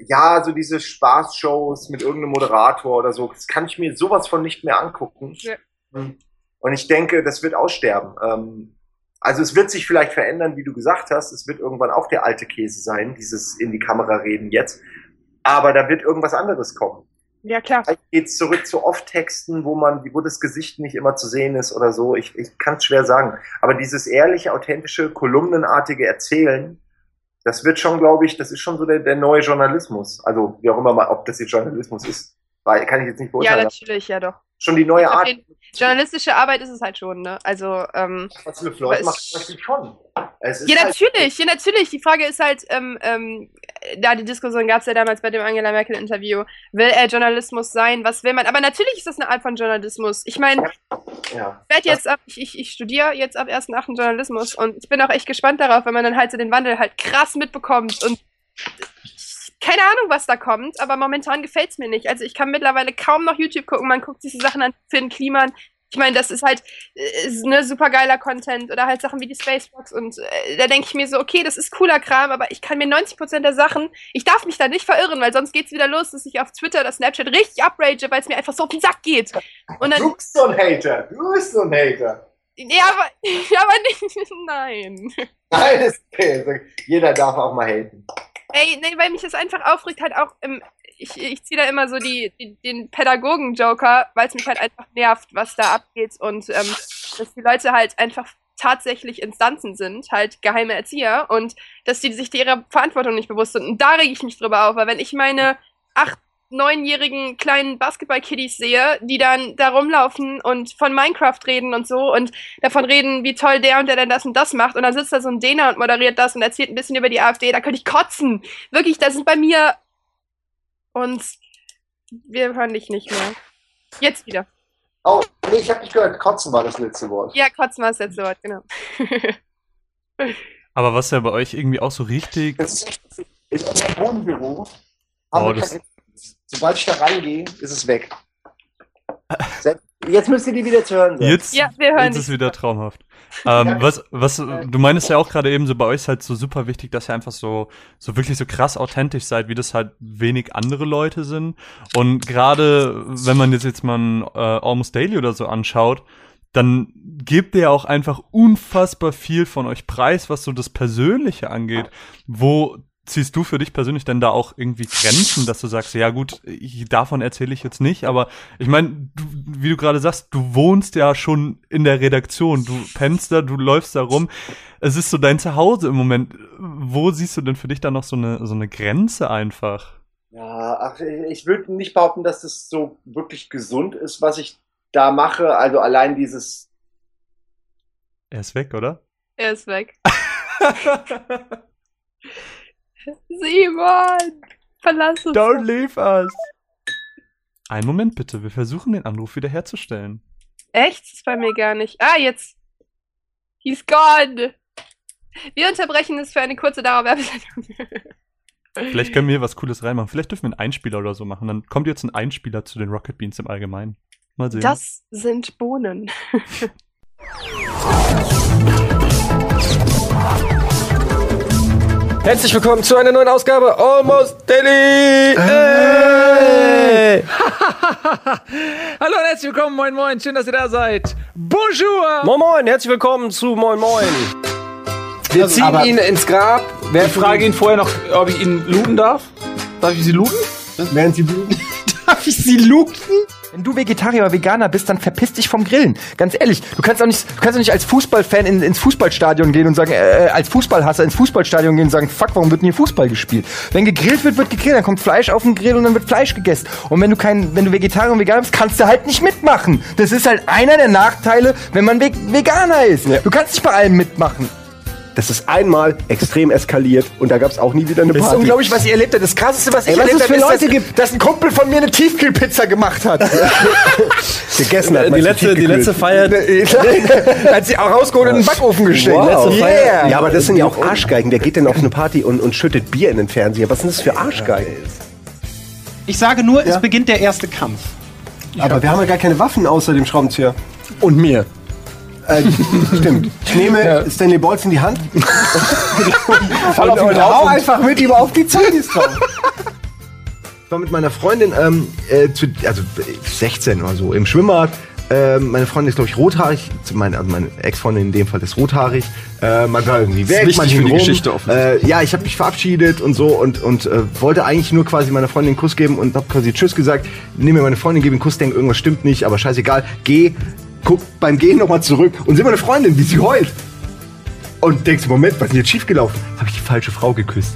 ja, so diese Spaßshows mit irgendeinem Moderator oder so, das kann ich mir sowas von nicht mehr angucken. Ja. Und ich denke, das wird aussterben. Ähm, also es wird sich vielleicht verändern, wie du gesagt hast. Es wird irgendwann auch der alte Käse sein, dieses in die Kamera reden jetzt. Aber da wird irgendwas anderes kommen. Ja, klar. Vielleicht geht's zurück zu Off-Texten, wo man, wo das Gesicht nicht immer zu sehen ist oder so. Ich, ich kann es schwer sagen. Aber dieses ehrliche, authentische, kolumnenartige Erzählen, das wird schon, glaube ich, das ist schon so der, der neue Journalismus. Also, wie auch immer mal, ob das jetzt Journalismus ist, weil, kann ich jetzt nicht beurteilen. Ja, natürlich, ja doch schon die neue Art. Journalistische Arbeit ist es halt schon, ne? Also, ähm. Was für Floyd macht zum Beispiel schon. ja, halt natürlich, ja, natürlich. Die Frage ist halt, ähm, ähm, da die Diskussion gab es ja damals bei dem Angela Merkel-Interview, will er Journalismus sein? Was will man? Aber natürlich ist das eine Art von Journalismus. Ich meine, ja. ich jetzt ab, ich, ich, ich studiere jetzt ab 1.8. Journalismus und ich bin auch echt gespannt darauf, wenn man dann halt so den Wandel halt krass mitbekommt und keine Ahnung, was da kommt, aber momentan gefällt es mir nicht. Also ich kann mittlerweile kaum noch YouTube gucken. Man guckt sich die Sachen an für den Kliman. Ich meine, das ist halt äh, ist ne super geiler Content oder halt Sachen wie die Spacebox und äh, da denke ich mir so, okay, das ist cooler Kram, aber ich kann mir 90% der Sachen, ich darf mich da nicht verirren, weil sonst geht's wieder los, dass ich auf Twitter oder Snapchat richtig uprage, weil es mir einfach so auf den Sack geht. Und dann, du bist so ein Hater, du bist so ein Hater. Ja, aber, ja, aber nicht, nein. Nein, ist okay. Jeder darf auch mal haten. Ey, nee, weil mich das einfach aufregt, halt auch im. Ich, ich ziehe da immer so die, die den Pädagogen-Joker, weil es mich halt einfach nervt, was da abgeht und ähm, dass die Leute halt einfach tatsächlich Instanzen sind, halt geheime Erzieher und dass die sich ihrer Verantwortung nicht bewusst sind. Und da rege ich mich drüber auf, weil wenn ich meine acht neunjährigen kleinen Basketball-Kiddies sehe, die dann da rumlaufen und von Minecraft reden und so und davon reden, wie toll der und der denn das und das macht und dann sitzt da so ein Dena und moderiert das und erzählt ein bisschen über die AfD, da könnte ich kotzen. Wirklich, das sind bei mir und wir hören dich nicht mehr. Jetzt wieder. Oh, nee, ich habe nicht gehört. Kotzen war das letzte Wort. Ja, Kotzen war das letzte Wort, genau. Aber was ja bei euch irgendwie auch so richtig. Das ist, ist unser Wohnbüro. Oh, das, Sobald ich da reingehe, ist es weg. Jetzt müsst ihr die wieder zu hören sein. Jetzt, ja, wir hören jetzt ist wieder traumhaft. ähm, was, was, du meinst ja auch gerade eben so, bei euch ist halt so super wichtig, dass ihr einfach so, so wirklich so krass authentisch seid, wie das halt wenig andere Leute sind. Und gerade, wenn man jetzt jetzt mal ein, äh, Almost Daily oder so anschaut, dann gebt ihr auch einfach unfassbar viel von euch preis, was so das Persönliche angeht. Wo ziehst du für dich persönlich denn da auch irgendwie Grenzen, dass du sagst, ja gut, ich, davon erzähle ich jetzt nicht, aber ich meine, wie du gerade sagst, du wohnst ja schon in der Redaktion, du pennst da, du läufst da rum. Es ist so dein Zuhause im Moment. Wo siehst du denn für dich da noch so eine, so eine Grenze einfach? Ja, ach, ich würde nicht behaupten, dass das so wirklich gesund ist, was ich da mache. Also allein dieses. Er ist weg, oder? Er ist weg. Simon! Verlass uns. Don't leave us! Einen Moment bitte, wir versuchen den Anruf wiederherzustellen. Echt? Das ist bei mir gar nicht. Ah, jetzt. He's gone! Wir unterbrechen es für eine kurze Dauerwerbesendung. Vielleicht können wir hier was Cooles reinmachen. Vielleicht dürfen wir einen Einspieler oder so machen. Dann kommt jetzt ein Einspieler zu den Rocket Beans im Allgemeinen. Mal sehen. Das sind Bohnen. Herzlich willkommen zu einer neuen Ausgabe Almost Daily. Hey. Hallo und herzlich willkommen, moin moin, schön, dass ihr da seid. Bonjour! Moin Moin, herzlich willkommen zu Moin Moin. Wir ziehen aber- ihn ins Grab. Wer Ich frage ihn vorher noch, ob ich ihn looten darf. Darf ich sie looten? Während sie bluten. Darf ich sie looten? Wenn du Vegetarier oder Veganer bist, dann verpiss dich vom Grillen. Ganz ehrlich, du kannst auch nicht, du kannst auch nicht als Fußballfan in, ins Fußballstadion gehen und sagen, äh, als Fußballhasser ins Fußballstadion gehen und sagen, fuck, warum wird denn hier Fußball gespielt? Wenn gegrillt wird, wird gegrillt, dann kommt Fleisch auf den Grill und dann wird Fleisch gegessen. Und wenn du kein, wenn du Vegetarier und Veganer bist, kannst du halt nicht mitmachen. Das ist halt einer der Nachteile, wenn man Ve Veganer ist. Du kannst nicht bei allem mitmachen. Das ist einmal extrem eskaliert und da gab es auch nie wieder eine Das ist Party. unglaublich, was ihr erlebt habt. Das krasseste, was ich Ey, was erlebt habe, Leute ist, gibt. dass, dass ein Kumpel von mir eine Tiefkühlpizza gemacht hat. gegessen hat. die letzte, die letzte Feier. hat sie auch rausgeholt und in den Backofen gestellt. Wow. Feier. Ja, aber das sind ja auch Arschgeigen. Der geht dann auf eine Party und, und schüttet Bier in den Fernseher. Was sind das für Arschgeigen? Ich sage nur, es beginnt der erste Kampf. Aber wir haben ja gar keine Waffen außer dem Schraubenzieher. Und mir. Äh, stimmt. Ich nehme Stanley Balls in die Hand. Ihn und drauf hau und- einfach mit ihm auf die Zahnis drauf. Ich war mit meiner Freundin, ähm, äh, zu, also äh, 16 oder so, im Schwimmbad. Ähm, meine Freundin ist, glaube ich, rothaarig. Meine, also meine Ex-Freundin in dem Fall ist rothaarig. Äh, man war irgendwie weg, wichtig man für ging die rum. Geschichte offensichtlich. Äh, ja, ich habe mich verabschiedet und so und, und äh, wollte eigentlich nur quasi meiner Freundin einen Kuss geben und habe quasi Tschüss gesagt. Nimm mir meine Freundin, gebe einen Kuss, denke, irgendwas stimmt nicht, aber scheißegal. Geh, guck beim Gehen nochmal zurück und sehe meine Freundin, wie sie heult. Und denkst, Moment, was ist denn jetzt schiefgelaufen? Habe ich die falsche Frau geküsst.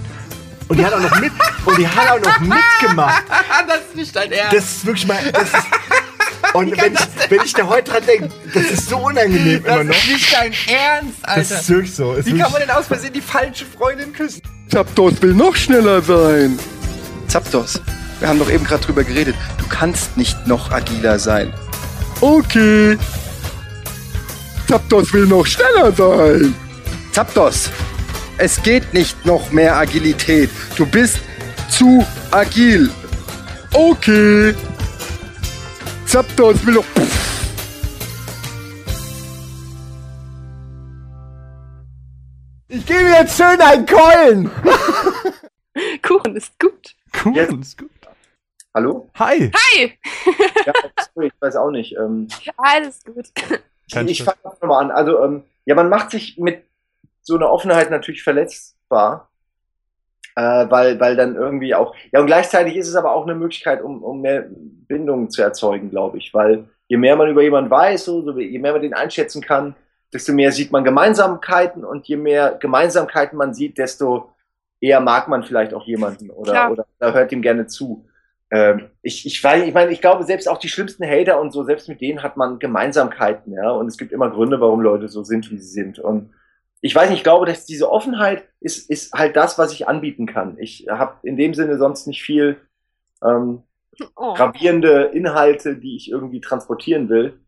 Und die hat auch noch mit, und die hat auch noch mitgemacht. das ist nicht dein Ernst. Das ist wirklich mal, das ist, und wenn ich, wenn ich da heute dran denke, das ist so unangenehm immer noch. nicht dein Ernst, Das ist wirklich so. Ist Wie kann man wirklich- denn aus Versehen die falsche Freundin küssen? Zapdos will noch schneller sein. Zapdos, wir haben doch eben gerade drüber geredet. Du kannst nicht noch agiler sein. Okay. Zapdos will noch schneller sein. Zapdos, es geht nicht noch mehr Agilität. Du bist zu agil. Okay. Zapdos will noch. Ich gehe mir jetzt schön ein Keulen. Kuchen ist gut. Cool, Jetzt- ist gut. Hallo? Hi! Hi! Ja, sorry, ich weiß auch nicht. Ähm, Alles gut. Kein ich fange nochmal an. Also, ähm, ja, man macht sich mit so einer Offenheit natürlich verletzbar. Äh, weil, weil dann irgendwie auch, ja, und gleichzeitig ist es aber auch eine Möglichkeit, um, um mehr Bindungen zu erzeugen, glaube ich. Weil je mehr man über jemanden weiß, so, so, je mehr man den einschätzen kann, desto mehr sieht man Gemeinsamkeiten und je mehr Gemeinsamkeiten man sieht, desto eher mag man vielleicht auch jemanden oder, Klar. oder, oder hört ihm gerne zu. Ähm, ich, ich, weiß, ich meine, ich glaube, selbst auch die schlimmsten Hater und so, selbst mit denen hat man Gemeinsamkeiten, ja. Und es gibt immer Gründe, warum Leute so sind, wie sie sind. Und ich weiß nicht, ich glaube, dass diese Offenheit ist, ist halt das, was ich anbieten kann. Ich habe in dem Sinne sonst nicht viel ähm, Oh. gravierende Inhalte, die ich irgendwie transportieren will.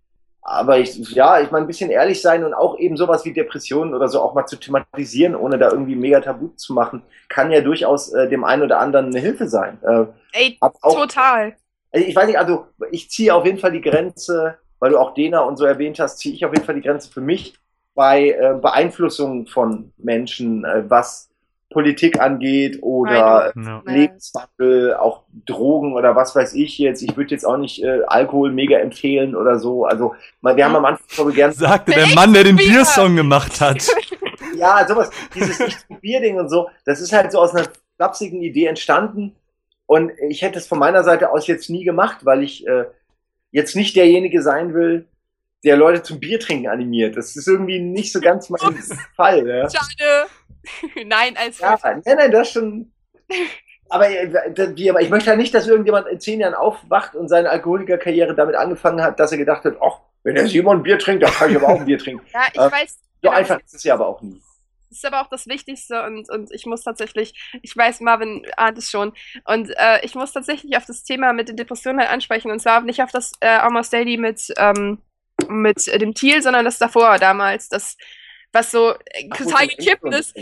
Aber ich, ja, ich meine, ein bisschen ehrlich sein und auch eben sowas wie Depressionen oder so auch mal zu thematisieren, ohne da irgendwie mega tabu zu machen, kann ja durchaus äh, dem einen oder anderen eine Hilfe sein. Äh, Ey, auch, total. ich weiß nicht, also ich ziehe auf jeden Fall die Grenze, weil du auch Dena und so erwähnt hast, ziehe ich auf jeden Fall die Grenze für mich bei äh, Beeinflussung von Menschen, äh, was Politik angeht oder Ja. Lebenswandel, auch Drogen oder was weiß ich jetzt. Ich würde jetzt auch nicht äh, Alkohol mega empfehlen oder so. Also man, wir haben am Anfang so gern Sagte der? Mann, der den Bier. Biersong gemacht hat. ja, sowas, dieses Nicht-Bier-Ding und so, das ist halt so aus einer flapsigen Idee entstanden. Und ich hätte es von meiner Seite aus jetzt nie gemacht, weil ich äh, jetzt nicht derjenige sein will, der Leute zum Biertrinken animiert. Das ist irgendwie nicht so ganz mein Fall. Ja, Schade. Nein, als ja nein, nein, das schon. Aber, äh, aber ich möchte halt nicht, dass irgendjemand in zehn Jahren aufwacht und seine Alkoholikerkarriere damit angefangen hat, dass er gedacht hat, ach, wenn der Simon Bier trinkt, dann kann ich aber auch ein Bier trinken. Ja, ich Äh, weiß. So genau, einfach ist es ja aber auch nie. Das ist aber auch das Wichtigste und, und ich muss tatsächlich, ich weiß, Marvin ahnt es schon, und äh, ich muss tatsächlich auf das Thema mit den Depressionen halt ansprechen und zwar nicht auf das äh, Almost Daily mit, ähm, mit dem Thiel, sondern das davor damals, das, was so äh, Ach, total gekippt ist.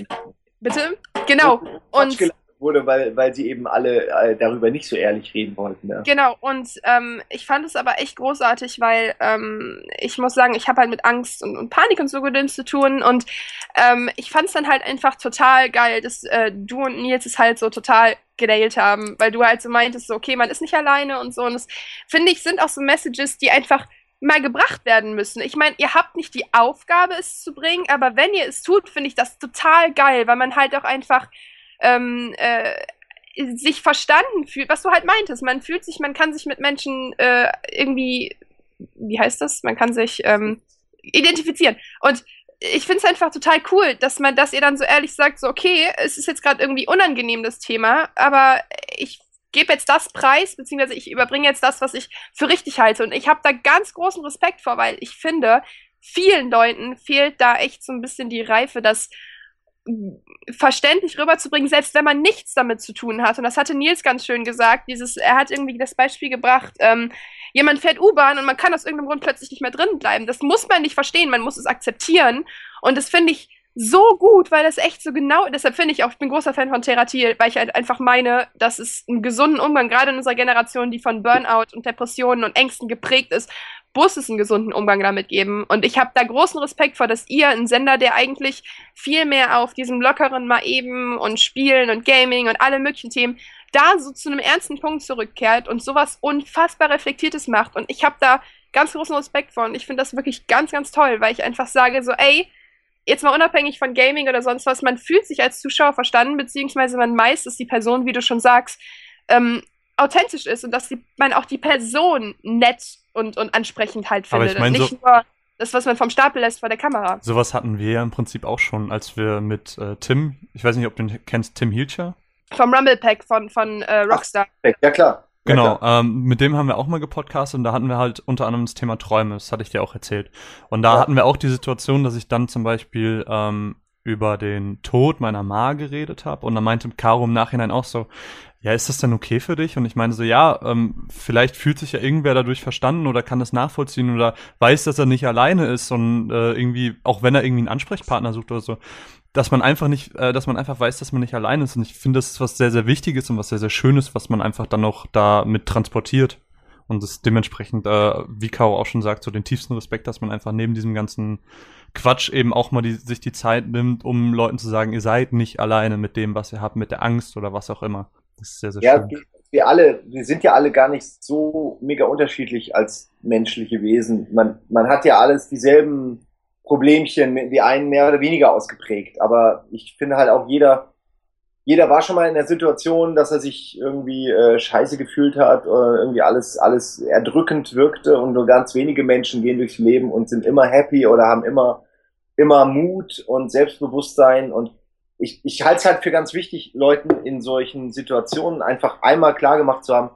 Bitte? Genau. Und wurde, weil, weil sie eben alle äh, darüber nicht so ehrlich reden wollten. Ja. Genau, und ähm, ich fand es aber echt großartig, weil ähm, ich muss sagen, ich habe halt mit Angst und, und Panik und so gedöns zu tun und ähm, ich fand es dann halt einfach total geil, dass äh, du und Nils es halt so total gedatet haben, weil du halt so meintest, so, okay, man ist nicht alleine und so und das finde ich sind auch so Messages, die einfach mal gebracht werden müssen. Ich meine, ihr habt nicht die Aufgabe, es zu bringen, aber wenn ihr es tut, finde ich das total geil, weil man halt auch einfach ähm, äh, sich verstanden fühlt, was du halt meintest. Man fühlt sich, man kann sich mit Menschen äh, irgendwie, wie heißt das? Man kann sich ähm, identifizieren. Und ich finde es einfach total cool, dass man, dass ihr dann so ehrlich sagt, so okay, es ist jetzt gerade irgendwie unangenehm das Thema, aber ich gebe jetzt das preis, beziehungsweise ich überbringe jetzt das, was ich für richtig halte. Und ich habe da ganz großen Respekt vor, weil ich finde, vielen Leuten fehlt da echt so ein bisschen die Reife, das verständlich rüberzubringen, selbst wenn man nichts damit zu tun hat. Und das hatte Nils ganz schön gesagt. Dieses, er hat irgendwie das Beispiel gebracht, ähm, jemand fährt U-Bahn und man kann aus irgendeinem Grund plötzlich nicht mehr drin bleiben. Das muss man nicht verstehen, man muss es akzeptieren. Und das finde ich so gut, weil das echt so genau, deshalb finde ich auch, ich bin großer Fan von Theratil, weil ich halt einfach meine, dass es einen gesunden Umgang, gerade in unserer Generation, die von Burnout und Depressionen und Ängsten geprägt ist, muss es einen gesunden Umgang damit geben. Und ich habe da großen Respekt vor, dass ihr, ein Sender, der eigentlich viel mehr auf diesem lockeren mal eben und Spielen und Gaming und alle möglichen Themen, da so zu einem ernsten Punkt zurückkehrt und sowas unfassbar Reflektiertes macht. Und ich habe da ganz großen Respekt vor. Und ich finde das wirklich ganz, ganz toll, weil ich einfach sage so, ey, jetzt mal unabhängig von Gaming oder sonst was, man fühlt sich als Zuschauer verstanden, beziehungsweise man meist, dass die Person, wie du schon sagst, ähm, authentisch ist und dass die, man auch die Person nett und, und ansprechend halt Aber findet. ich mein, und nicht so- nur das, was man vom Stapel lässt vor der Kamera. Sowas hatten wir ja im Prinzip auch schon, als wir mit äh, Tim, ich weiß nicht, ob du ihn kennst, Tim Hilcher? Vom Rumble Pack von, von äh, Rockstar. Ja, klar. Ja, Genau, klar. ähm, mit dem haben wir auch mal gepodcastet und da hatten wir halt unter anderem das Thema Träume, das hatte ich dir auch erzählt. Und da Ja. hatten wir auch die Situation, dass ich dann zum Beispiel ähm, über den Tod meiner Ma geredet habe und dann meinte Caro im Nachhinein auch so, ja, ist das denn okay für dich? Und ich meine so, ja, ähm, vielleicht fühlt sich ja irgendwer dadurch verstanden oder kann das nachvollziehen oder weiß, dass er nicht alleine ist und äh, irgendwie, auch wenn er irgendwie einen Ansprechpartner sucht oder so, dass man einfach nicht, äh, dass man einfach weiß, dass man nicht allein ist. Und ich finde, das ist was sehr, sehr Wichtiges und was sehr, sehr Schönes, was man einfach dann noch da mit transportiert. Und das dementsprechend, äh, wie Caro auch schon sagt, so den tiefsten Respekt, dass man einfach neben diesem ganzen Quatsch eben auch mal die, sich die Zeit nimmt, um Leuten zu sagen, ihr seid nicht alleine mit dem, was ihr habt, mit der Angst oder was auch immer. Das ist sehr, sehr Ja, schön. wir, alle, wir sind ja alle gar nicht so mega unterschiedlich als menschliche Wesen. Man, man hat ja alles dieselben Problemchen, die einen mehr oder weniger ausgeprägt. Aber ich finde halt auch jeder, jeder war schon mal in der Situation, dass er sich irgendwie äh, scheiße gefühlt hat oder irgendwie alles, alles erdrückend wirkte und nur ganz wenige Menschen gehen durchs Leben und sind immer happy oder haben immer, immer Mut und Selbstbewusstsein und ich, ich halte es halt für ganz wichtig, Leuten in solchen Situationen einfach einmal klar gemacht zu haben,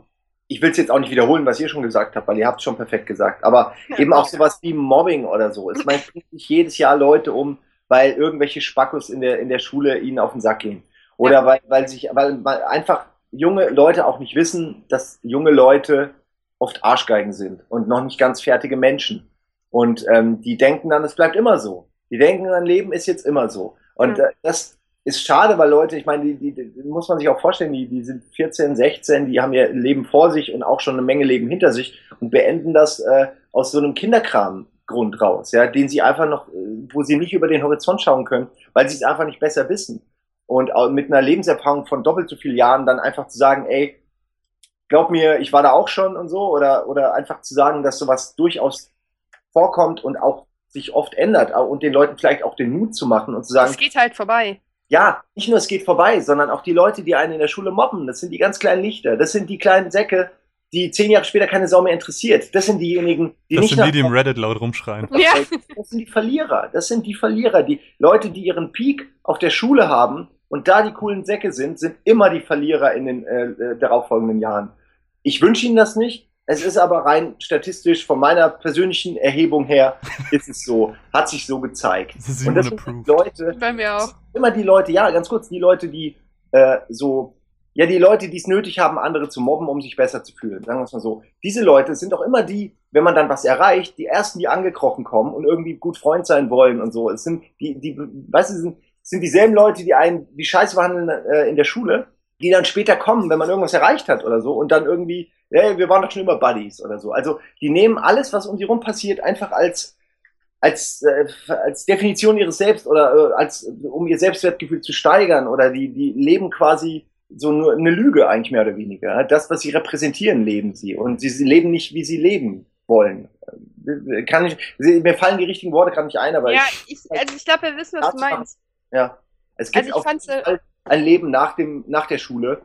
ich will es jetzt auch nicht wiederholen, was ihr schon gesagt habt, weil ihr habt es schon perfekt gesagt, aber eben auch sowas wie Mobbing oder so. Es meint nicht jedes Jahr Leute um, weil irgendwelche Spackos in der, in der Schule ihnen auf den Sack gehen. Oder Ja. weil, weil sich, weil, weil einfach junge Leute auch nicht wissen, dass junge Leute oft Arschgeigen sind und noch nicht ganz fertige Menschen. Und ähm, die denken dann, es bleibt immer so. Die denken, ein Leben ist jetzt immer so. Und äh, das ist schade, weil Leute, ich meine, die, die, muss man sich auch vorstellen, die, die sind 14, 16, die haben ihr Leben vor sich und auch schon eine Menge Leben hinter sich und beenden das äh, aus so einem Kinderkram-Grund raus, ja, den sie einfach noch, äh, wo sie nicht über den Horizont schauen können, weil sie es einfach nicht besser wissen. und mit einer Lebenserfahrung von doppelt so vielen Jahren dann einfach zu sagen, ey, glaub mir, ich war da auch schon und so, oder, oder einfach zu sagen, dass sowas durchaus vorkommt und auch sich oft ändert und den Leuten vielleicht auch den Mut zu machen und zu sagen, Es geht halt vorbei. Ja, nicht nur es geht vorbei, sondern auch die Leute, die einen in der Schule mobben, das sind die ganz kleinen Lichter, das sind die kleinen Säcke, die zehn Jahre später keine Sau mehr interessiert. Das sind diejenigen, die Das nicht sind nach die, die im Reddit laut rumschreien. Ja. das sind die Verlierer. Das sind die Verlierer. Die Leute, die ihren Peak auf der Schule haben und da die coolen Säcke sind, sind immer die Verlierer in den äh, äh, darauffolgenden Jahren. Ich wünsche Ihnen das nicht. Es ist aber rein statistisch von meiner persönlichen Erhebung her ist es so, hat sich so gezeigt. Das ist Und das sind. Leute, Bei mir auch. Immer die Leute, ja, ganz kurz, die Leute, die äh, so, ja, die Leute, die es nötig haben, andere zu mobben, um sich besser zu fühlen. Sagen wir es mal so. Diese Leute sind auch immer die, wenn man dann was erreicht, die ersten, die angekrochen kommen und irgendwie gut Freund sein wollen und so. Es sind die, die, weißt du, sind, sind dieselben Leute, die einen wie Scheiße behandeln äh, in der Schule, die dann später kommen, wenn man irgendwas erreicht hat oder so und dann irgendwie, hey, wir waren doch schon immer Buddies oder so. Also die nehmen alles, was um sie rum passiert, einfach als als, äh, als Definition ihres Selbst oder äh, als um ihr Selbstwertgefühl zu steigern oder die, die leben quasi so nur eine Lüge eigentlich mehr oder weniger. Das, was sie repräsentieren, leben sie. Und sie, sie leben nicht, wie sie leben wollen. Äh, Kann ich, mir fallen die richtigen Worte gerade nicht ein, aber Ja, ich, ich, also ich glaube, wir wissen, was du meinst. ja. Es gibt Also auf jeden Fall ein Leben nach dem, nach der Schule.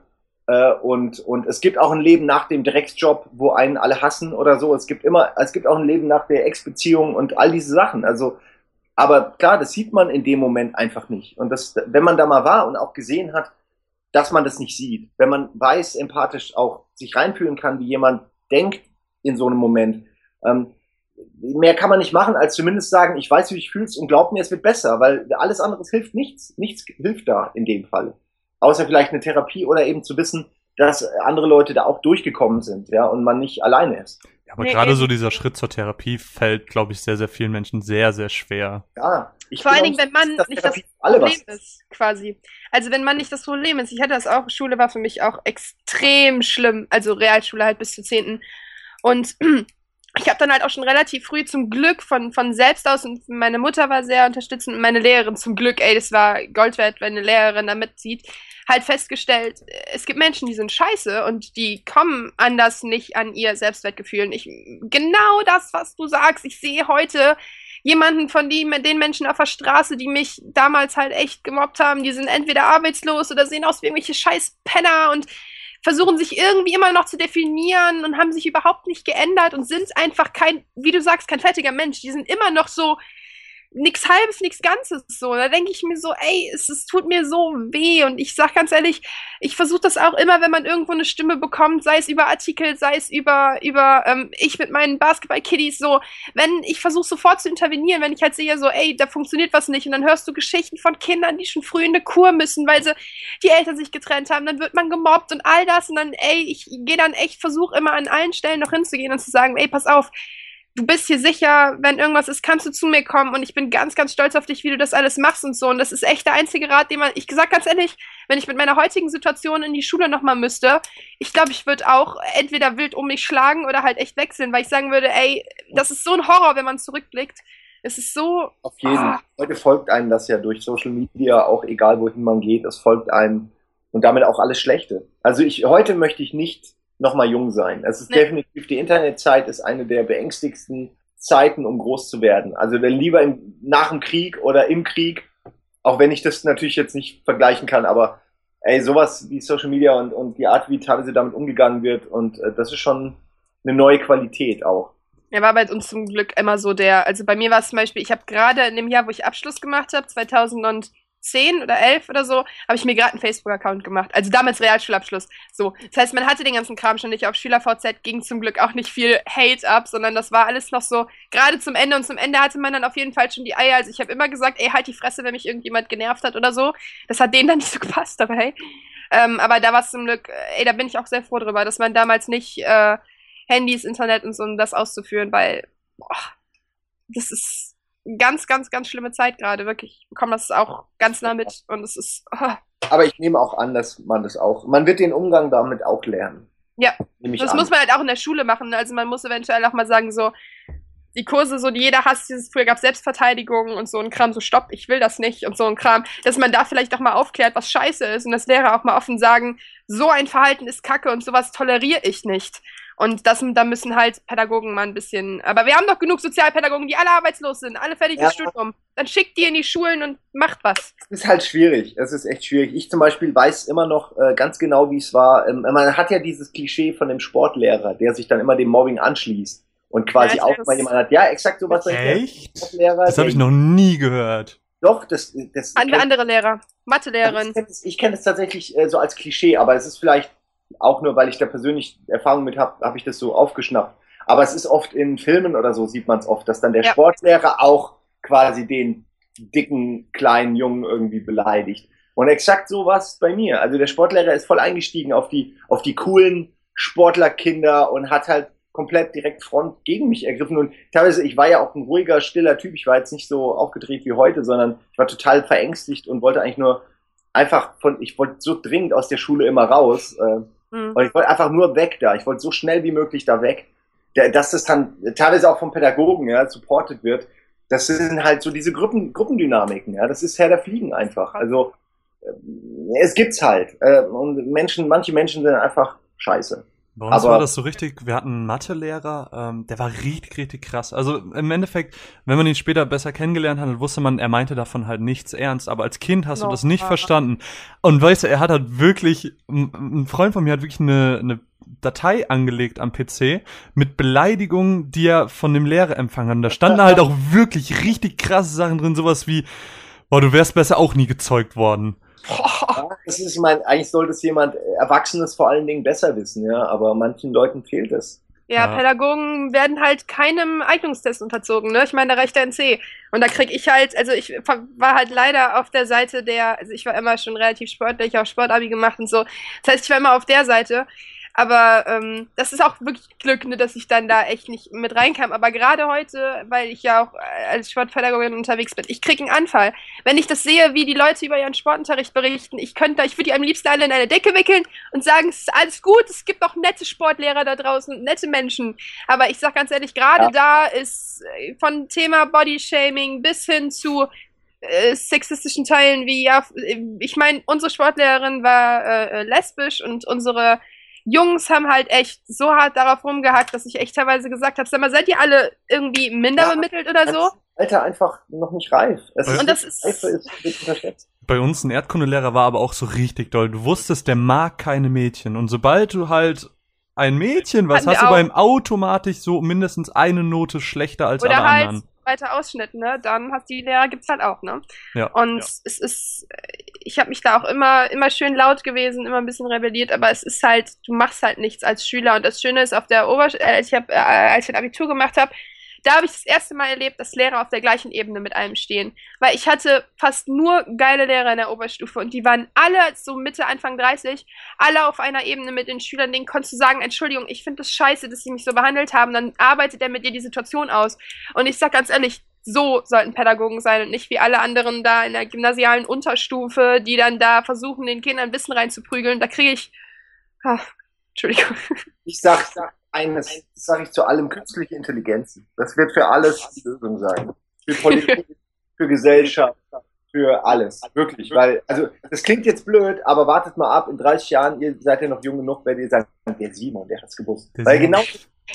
Äh, und, und es gibt auch ein Leben nach dem Drecksjob, wo einen alle hassen oder so. Es gibt immer, es gibt auch ein Leben nach der Ex-Beziehung und all diese Sachen. Also, aber klar, das sieht man in dem Moment einfach nicht. Und das, wenn man da mal war und auch gesehen hat, dass man das nicht sieht, wenn man weiß, empathisch auch sich reinfühlen kann, wie jemand denkt in so einem Moment, ähm, mehr kann man nicht machen, als zumindest sagen, ich weiß, wie ich fühlst und glaub mir, es wird besser, weil alles andere hilft nichts. Nichts hilft da in dem Fall. Außer vielleicht eine Therapie oder eben zu wissen, dass andere Leute da auch durchgekommen sind, ja, und man nicht alleine ist. Ja, aber Nee, gerade eben. so dieser Schritt zur Therapie fällt, glaube ich, sehr, sehr vielen Menschen sehr, sehr schwer. Ja, ich Vor allen Dingen, wenn man dass nicht das Therapie Problem ist, quasi. Also wenn man nicht das Problem ist. Ich hatte das auch, Schule war für mich auch extrem schlimm. Also Realschule halt bis zur 10. Und ich habe dann halt auch schon relativ früh zum Glück von, von selbst aus und meine Mutter war sehr unterstützend und meine Lehrerin zum Glück, ey, das war Gold wert, wenn eine Lehrerin da mitzieht, halt festgestellt, es gibt Menschen, die sind scheiße und die kommen anders nicht an ihr Selbstwertgefühl. Und ich, genau das, was du sagst, ich sehe heute jemanden von die, den Menschen auf der Straße, die mich damals halt echt gemobbt haben, die sind entweder arbeitslos oder sehen aus wie irgendwelche scheiß Penner und versuchen sich irgendwie immer noch zu definieren und haben sich überhaupt nicht geändert und sind einfach kein, wie du sagst, kein fertiger Mensch. Die sind immer noch so nix halbes, nix Ganzes so. Da denke ich mir so, ey, es, es tut mir so weh. Und ich sag ganz ehrlich, ich versuche das auch immer, wenn man irgendwo eine Stimme bekommt, sei es über Artikel, sei es über, über ähm, ich mit meinen Basketball-Kiddies, so, wenn ich versuche sofort zu intervenieren, wenn ich halt sehe, so, ey, da funktioniert was nicht. Und dann hörst du Geschichten von Kindern, die schon früh in eine Kur müssen, weil sie die Eltern sich getrennt haben, dann wird man gemobbt und all das. Und dann, ey, ich gehe dann echt, versuche immer an allen Stellen noch hinzugehen und zu sagen, ey, pass auf, du bist hier sicher, wenn irgendwas ist, kannst du zu mir kommen und ich bin ganz, ganz stolz auf dich, wie du das alles machst und so. Und das ist echt der einzige Rat, den man, ich gesagt ganz ehrlich, wenn ich mit meiner heutigen Situation in die Schule nochmal müsste, ich glaube, ich würde auch entweder wild um mich schlagen oder halt echt wechseln, weil ich sagen würde, ey, das ist so ein Horror, wenn man zurückblickt. Es ist so. Auf jeden. Ah. Heute folgt einem das ja durch Social Media, auch egal wohin man geht, es folgt einem und damit auch alles Schlechte. Also ich, heute möchte ich nicht nochmal jung sein. Es ist Nee. definitiv, die Internetzeit ist eine der beängstigsten Zeiten, um groß zu werden. Also wenn lieber im, nach dem Krieg oder im Krieg, auch wenn ich das natürlich jetzt nicht vergleichen kann, aber ey, sowas wie Social Media und, und die Art, wie teilweise damit umgegangen wird und äh, das ist schon eine neue Qualität auch. Er war bei uns zum Glück immer so der, also bei mir war es zum Beispiel, ich habe gerade in dem Jahr, wo ich Abschluss gemacht habe, 2010 oder 11 oder so, habe ich mir gerade einen Facebook-Account gemacht. Also damals Realschulabschluss. So. Das heißt, man hatte den ganzen Kram schon nicht. Auf SchülerVZ ging zum Glück auch nicht viel Hate ab, sondern das war alles noch so, gerade zum Ende und zum Ende hatte man dann auf jeden Fall schon die Eier. Also ich habe immer gesagt, ey, halt die Fresse, wenn mich irgendjemand genervt hat oder so. Das hat denen dann nicht so gepasst dabei. Ähm, aber da war es zum Glück, ey, da bin ich auch sehr froh drüber, dass man damals nicht äh, Handys, Internet und so, um das auszuführen, weil boah, das ist ganz, ganz, ganz schlimme Zeit gerade, wirklich. Ich bekomme das auch ganz nah mit und es ist. Oh, Aber ich nehme auch an, dass man das auch, man wird den Umgang damit auch lernen. Ja, das an. muss man halt auch in der Schule machen. Also man muss eventuell auch mal sagen, so, die Kurse, so die jeder hasst, dieses früher gab Selbstverteidigung und so ein Kram, so stopp, ich will das nicht und so ein Kram, dass man da vielleicht auch mal aufklärt, was scheiße ist und dass Lehrer auch mal offen sagen, so ein Verhalten ist kacke und sowas toleriere ich nicht. Und das, da müssen halt Pädagogen mal ein bisschen. Aber wir haben doch genug Sozialpädagogen, die alle arbeitslos sind, alle fertig Ja. Studium. Dann schickt die in die Schulen und macht was. Es ist halt schwierig. Es ist echt schwierig. Ich zum Beispiel weiß immer noch äh, ganz genau, wie es war. Ähm, man hat ja dieses Klischee von dem Sportlehrer, der sich dann immer dem Mobbing anschließt und quasi Ja, auch mal jemand hat. Ja, exakt sowas. Echt? Sportlehrer, Das habe ich noch nie gehört. Doch, das, das wir andere Lehrer. Mathelehrerin. Ich kenne es, kenn tatsächlich äh, so als Klischee, aber es ist vielleicht auch nur, weil ich da persönlich Erfahrung mit habe, habe ich das so aufgeschnappt. Aber es ist oft in Filmen oder so, sieht man es oft, dass dann der Ja. Sportlehrer auch quasi den dicken, kleinen Jungen irgendwie beleidigt. Und exakt so war es bei mir. Also der Sportlehrer ist voll eingestiegen auf die, auf die coolen Sportlerkinder und hat halt komplett direkt Front gegen mich ergriffen. Und teilweise, ich war ja auch ein ruhiger, stiller Typ. Ich war jetzt nicht so aufgedreht wie heute, sondern ich war total verängstigt und wollte eigentlich nur einfach von, ich wollte so dringend aus der Schule immer raus. Äh, Hm. und ich wollte einfach nur weg da. Ich wollte so schnell wie möglich da weg. Dass das dann teilweise auch vom Pädagogen ja, supported wird. Das sind halt so diese Gruppen, Gruppendynamiken. Ja, das ist Herr der Fliegen einfach. Also äh, es gibt's halt. Äh, und Menschen, manche Menschen sind einfach scheiße. Bei uns Aber- war das so richtig, wir hatten einen Mathelehrer, ähm, der war richtig, richtig krass. Also im Endeffekt, wenn man ihn später besser kennengelernt hat, wusste man, er meinte davon halt nichts ernst. Aber als Kind hast du No. das nicht Ah. verstanden. Und weißt du, er hat halt wirklich, ein ein Freund von mir hat wirklich eine, eine Datei angelegt am PC mit Beleidigungen, die er von dem Lehrer empfangen hat. Und da standen halt auch wirklich richtig krasse Sachen drin, sowas wie, boah, du wärst besser auch nie gezeugt worden. Ja, das ist, ich meine, eigentlich sollte es jemand äh, Erwachsenes vor allen Dingen besser wissen, ja, aber manchen Leuten fehlt es. Ja, Ja. Pädagogen werden halt keinem Eignungstest unterzogen, ne? Ich meine, da reicht der NC. Und da krieg ich halt, also ich war halt leider auf der Seite der, also ich war immer schon relativ sportlich, ich habe Sportabi gemacht und so. Das heißt, ich war immer auf der Seite. Aber ähm, das ist auch wirklich Glück, ne, dass ich dann da echt nicht mit reinkam. Aber gerade heute, weil ich ja auch äh, als Sportpädagogin unterwegs bin, ich krieg einen Anfall. Wenn ich das sehe, wie die Leute über ihren Sportunterricht berichten, ich könnte, ich würde die am liebsten alle in eine Decke wickeln und sagen, es ist alles gut, es gibt auch nette Sportlehrer da draußen und nette Menschen. Aber ich sag ganz ehrlich, gerade da ist äh, von Thema Bodyshaming bis hin zu äh, sexistischen Teilen wie, ja, äh, ich meine, unsere Sportlehrerin war äh, lesbisch und unsere Jungs haben halt echt so hart darauf rumgehackt, dass ich echt teilweise gesagt habe, sag mal, seid ihr alle irgendwie minder Ja, bemittelt oder so? Das Alter einfach noch nicht reif. Es Und das ist- Reife ist wird unterschätzt. Bei uns ein Erdkundelehrer war aber auch so richtig doll. Du wusstest, der mag keine Mädchen. Und sobald du halt ein Mädchen was Hatten wir hast du auch. bei ihm automatisch so mindestens eine Note schlechter als Oder alle halt anderen. Weiter Ausschnitt, ne? Dann hast die Lehrer gibt's halt auch, ne? Ja. Und ja. es ist, ich habe mich da auch immer, immer schön laut gewesen, immer ein bisschen rebelliert, aber es ist halt, du machst halt nichts als Schüler. Und das Schöne ist, auf der Obersch äh, ich hab, äh, als ich ein Abitur gemacht habe, da habe ich das erste Mal erlebt, dass Lehrer auf der gleichen Ebene mit einem stehen. Weil ich hatte fast nur geile Lehrer in der Oberstufe und die waren alle so Mitte, Anfang 30, alle auf einer Ebene mit den Schülern, denen konntest du sagen, Entschuldigung, ich finde das scheiße, dass sie mich so behandelt haben, dann arbeitet er mit dir die Situation aus. Und ich sag ganz ehrlich, so sollten Pädagogen sein und nicht wie alle anderen da in der gymnasialen Unterstufe, die dann da versuchen, den Kindern Wissen reinzuprügeln. Da kriege ich. Ah, Entschuldigung. Ich sag eines, das sage ich zu allem, künstliche Intelligenz. Das wird für alles die Lösung sein. Für Politik, für Gesellschaft, für alles. Wirklich. Weil, also, das klingt jetzt blöd, aber wartet mal ab, in 30 Jahren, ihr seid ja noch jung genug, werdet ihr sagen, der Simon, der hat's gewusst. Der Weil genau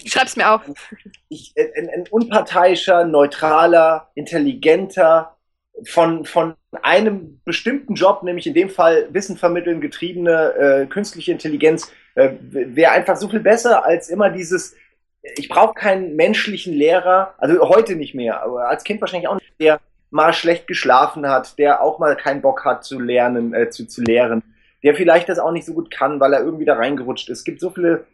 Ich schreib's mir auf. ich, ein, ein unparteiischer, neutraler, intelligenter, von, von einem bestimmten Job, nämlich in dem Fall Wissen vermitteln, getriebene äh, künstliche Intelligenz, äh, wäre einfach so viel besser als immer dieses, ich brauche keinen menschlichen Lehrer, also heute nicht mehr, aber als Kind wahrscheinlich auch nicht, der mal schlecht geschlafen hat, der auch mal keinen Bock hat zu lernen, äh, zu, zu lehren, der vielleicht das auch nicht so gut kann, weil er irgendwie da reingerutscht ist. Es gibt so viele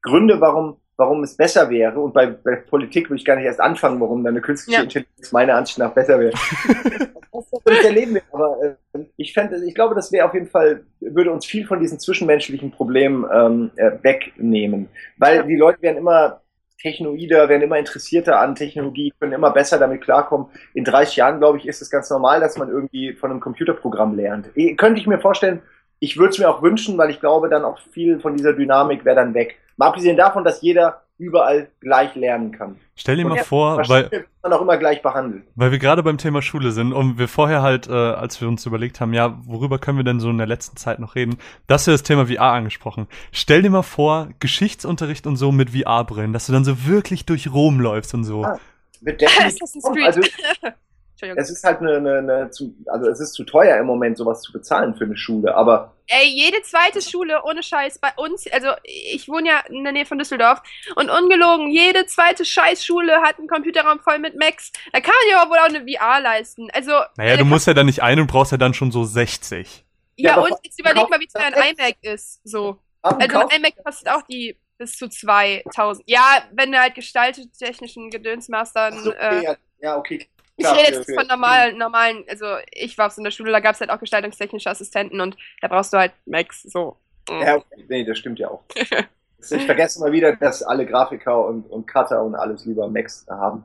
Gründe, warum, warum es besser wäre. Und bei, bei Politik will ich gar nicht erst anfangen, warum dann eine künstliche Ja. Intelligenz meiner Ansicht nach besser wäre. das würde ich erleben, aber äh, ich fände, ich glaube, das wäre auf jeden Fall, würde uns viel von diesen zwischenmenschlichen Problemen ähm, äh, wegnehmen. Weil die Leute werden immer technoider, werden immer interessierter an Technologie, können immer besser damit klarkommen. In 30 Jahren, glaube ich, ist es ganz normal, dass man irgendwie von einem Computerprogramm lernt. Eh, Könnte ich mir vorstellen, ich würde es mir auch wünschen, weil ich glaube, dann auch viel von dieser Dynamik wäre dann weg. Mal abgesehen davon, dass jeder überall gleich lernen kann. Stell dir Und mal vor, weil, man auch immer gleich behandelt. weil wir gerade beim Thema Schule sind und wir vorher halt, äh, als wir uns überlegt haben, ja, worüber können wir denn so in der letzten Zeit noch reden, das ist das Thema VR angesprochen. Stell dir mal vor, Geschichtsunterricht und so mit VR-Brillen, dass du dann so wirklich durch Rom läufst und so. Ah. Wird definitiv Assassin's kommen. Creed. Also Entschuldigung. es ist halt eine, eine, eine zu, also es ist zu teuer im Moment, sowas zu bezahlen für eine Schule, aber Ey, jede zweite Schule, ohne Scheiß, bei uns, also ich wohne ja in der Nähe von Düsseldorf und ungelogen, jede zweite Scheißschule hat einen Computerraum voll mit Macs. Da kann man ja wohl auch eine VR leisten. Also, Naja, du musst ja dann nicht ein und brauchst ja dann schon so 60. ja, Ja, und jetzt überleg mal, wie teuer ein iMac ist. So. Also ein iMac kostet auch die bis zu 2000. Ja, wenn du halt gestaltet technischen Gedöns machst, dann. So, äh, okay, ja, ja, okay. Ich rede jetzt für- von normalen, normalen, also ich war auf so einer Schule, da gab es halt auch gestaltungstechnische Assistenten und da brauchst du halt Macs, so. Ja, okay, nee, das stimmt ja auch. Ich vergesse mal wieder, dass alle Grafiker und, und Cutter und alles lieber Macs haben.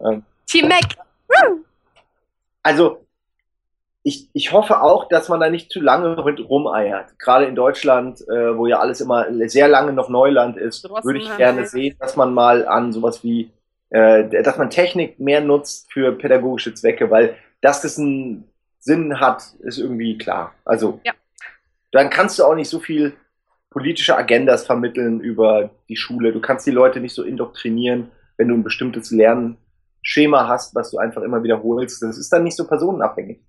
Ähm, Team Mac! also, ich, ich hoffe auch, dass man da nicht zu lange mit rumeiert. Gerade in Deutschland, äh, wo ja alles immer sehr lange noch Neuland ist, würde ich gerne sehen, dass man mal an sowas wie, äh, dass man Technik mehr nutzt für pädagogische Zwecke, weil dass das einen Sinn hat, ist irgendwie klar. Also, Ja. dann kannst du auch nicht so viel politische Agendas vermitteln über die Schule. Du kannst die Leute nicht so indoktrinieren, wenn du ein bestimmtes Lernschema hast, was du einfach immer wiederholst. Das ist dann nicht so personenabhängig.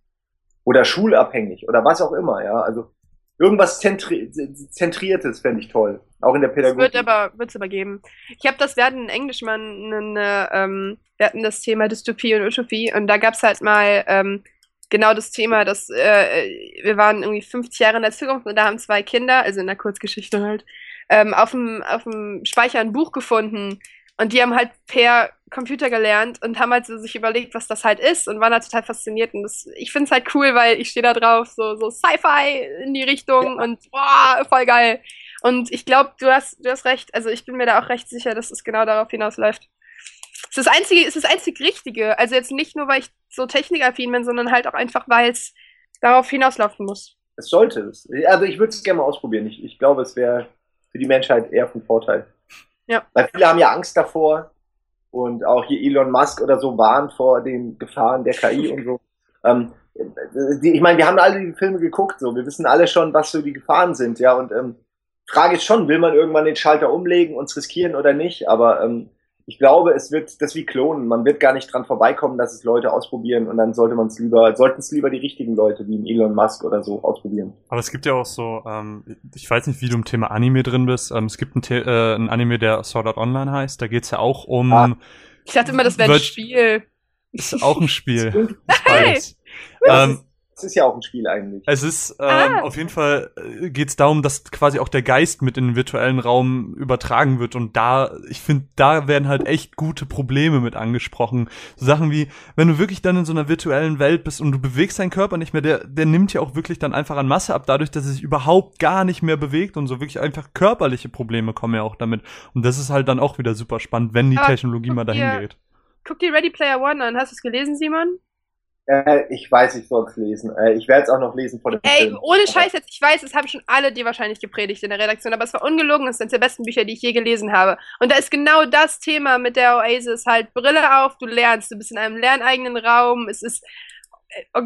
Oder schulabhängig oder was auch immer, ja. Also irgendwas Zentri Zentriertes fände ich toll. Auch in der Das Pädagogik. wird aber, wird's aber geben. Ich habe das, wir hatten in Englisch mal eine, ähm, wir hatten das Thema Dystopie und Utopie und da gab's halt mal ähm, genau das Thema, dass äh, wir waren irgendwie 50 Jahre in der Zukunft und da haben zwei Kinder, also in der Kurzgeschichte halt, ähm, auf dem auf dem Speicher ein Buch gefunden und die haben halt per Computer gelernt und haben halt so sich überlegt, was das halt ist und waren halt total fasziniert. Und das, ich find's halt cool, weil ich stehe da drauf, so, so Sci-Fi in die Richtung und boah, voll geil. Und ich glaube, du hast, du hast recht. Also ich bin mir da auch recht sicher, dass es genau darauf hinausläuft. Es ist das einzige, es ist das einzig Richtige. Also jetzt nicht nur, weil ich so technikaffin bin, sondern halt auch einfach, weil es darauf hinauslaufen muss. Es sollte es. Also ich würde es gerne mal ausprobieren. Ich, ich glaube, es wäre für die Menschheit eher von Vorteil. Ja. Weil viele haben ja Angst davor und auch hier Elon Musk oder so warnt vor den Gefahren der KI und so. Ähm, die, ich meine, wir haben alle die Filme geguckt, so wir wissen alle schon, was so die Gefahren sind, ja. Und ähm, Frage ist schon, will man irgendwann den Schalter umlegen und es riskieren oder nicht? Aber ähm, ich glaube, es wird das wie Klonen. Man wird gar nicht dran vorbeikommen, dass es Leute ausprobieren und dann sollte man es lieber, sollten es lieber die richtigen Leute wie ein Elon Musk oder so ausprobieren. Aber es gibt ja auch so, ähm, ich weiß nicht, wie du im Thema Anime drin bist. Ähm, es gibt ein, The äh, ein Anime, der Sword Art Online heißt. Da geht's ja auch um. Ah. Ich dachte immer, das wäre ein Spiel. Ist auch ein Spiel. Das, Ähm, ist, das ist ja auch ein Spiel eigentlich. Es ist ähm, Ah. auf jeden Fall äh, geht es darum, dass quasi auch der Geist mit in den virtuellen Raum übertragen wird und da, ich finde, da werden halt echt gute Probleme mit angesprochen. So Sachen wie, wenn du wirklich dann in so einer virtuellen Welt bist und du bewegst deinen Körper nicht mehr, der, der nimmt ja auch wirklich dann einfach an Masse ab, dadurch, dass er sich überhaupt gar nicht mehr bewegt und so wirklich einfach körperliche Probleme kommen ja auch damit. Und das ist halt dann auch wieder super spannend, wenn die Aber Technologie mal dahin dir- geht. Guck dir Ready Player One an. Hast du es gelesen, Simon? Äh, ich weiß, ich soll es lesen. Äh, ich werde es auch noch lesen vor dem Ey, Film. ohne Scheiß jetzt, ich weiß, das haben schon alle dir wahrscheinlich gepredigt in der Redaktion, aber es war ungelogen, es sind der besten Bücher, die ich je gelesen habe. Und da ist genau das Thema mit der Oasis, halt Brille auf, du lernst, du bist in einem lerneigenen Raum, es ist äh,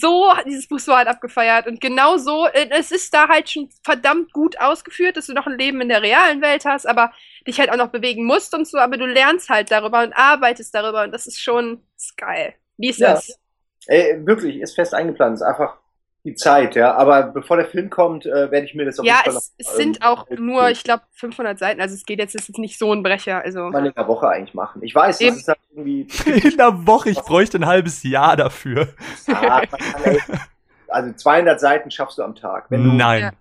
so dieses Buch so hart abgefeiert und genau so, äh, es ist da halt schon verdammt gut ausgeführt, dass du noch ein Leben in der realen Welt hast, aber dich halt auch noch bewegen musst und so, aber du lernst halt darüber und arbeitest darüber und das ist schon das ist geil. Wie ist Ja. das? Ey, wirklich, ist fest eingeplant. Ist einfach die Zeit, ja. Aber bevor der Film kommt, äh, werde ich mir das auf Ja, jeden Fall es, noch, es sind ähm, auch nur, ich glaube, 500 Seiten. Also es geht jetzt, es ist nicht so ein Brecher. Also mal in der Woche eigentlich machen. Ich weiß, Eben. das ist halt irgendwie. In der Woche, ich bräuchte ein halbes Jahr dafür. Ah, ey, also 200 Seiten schaffst du am Tag. Wenn du, Nein. Ja.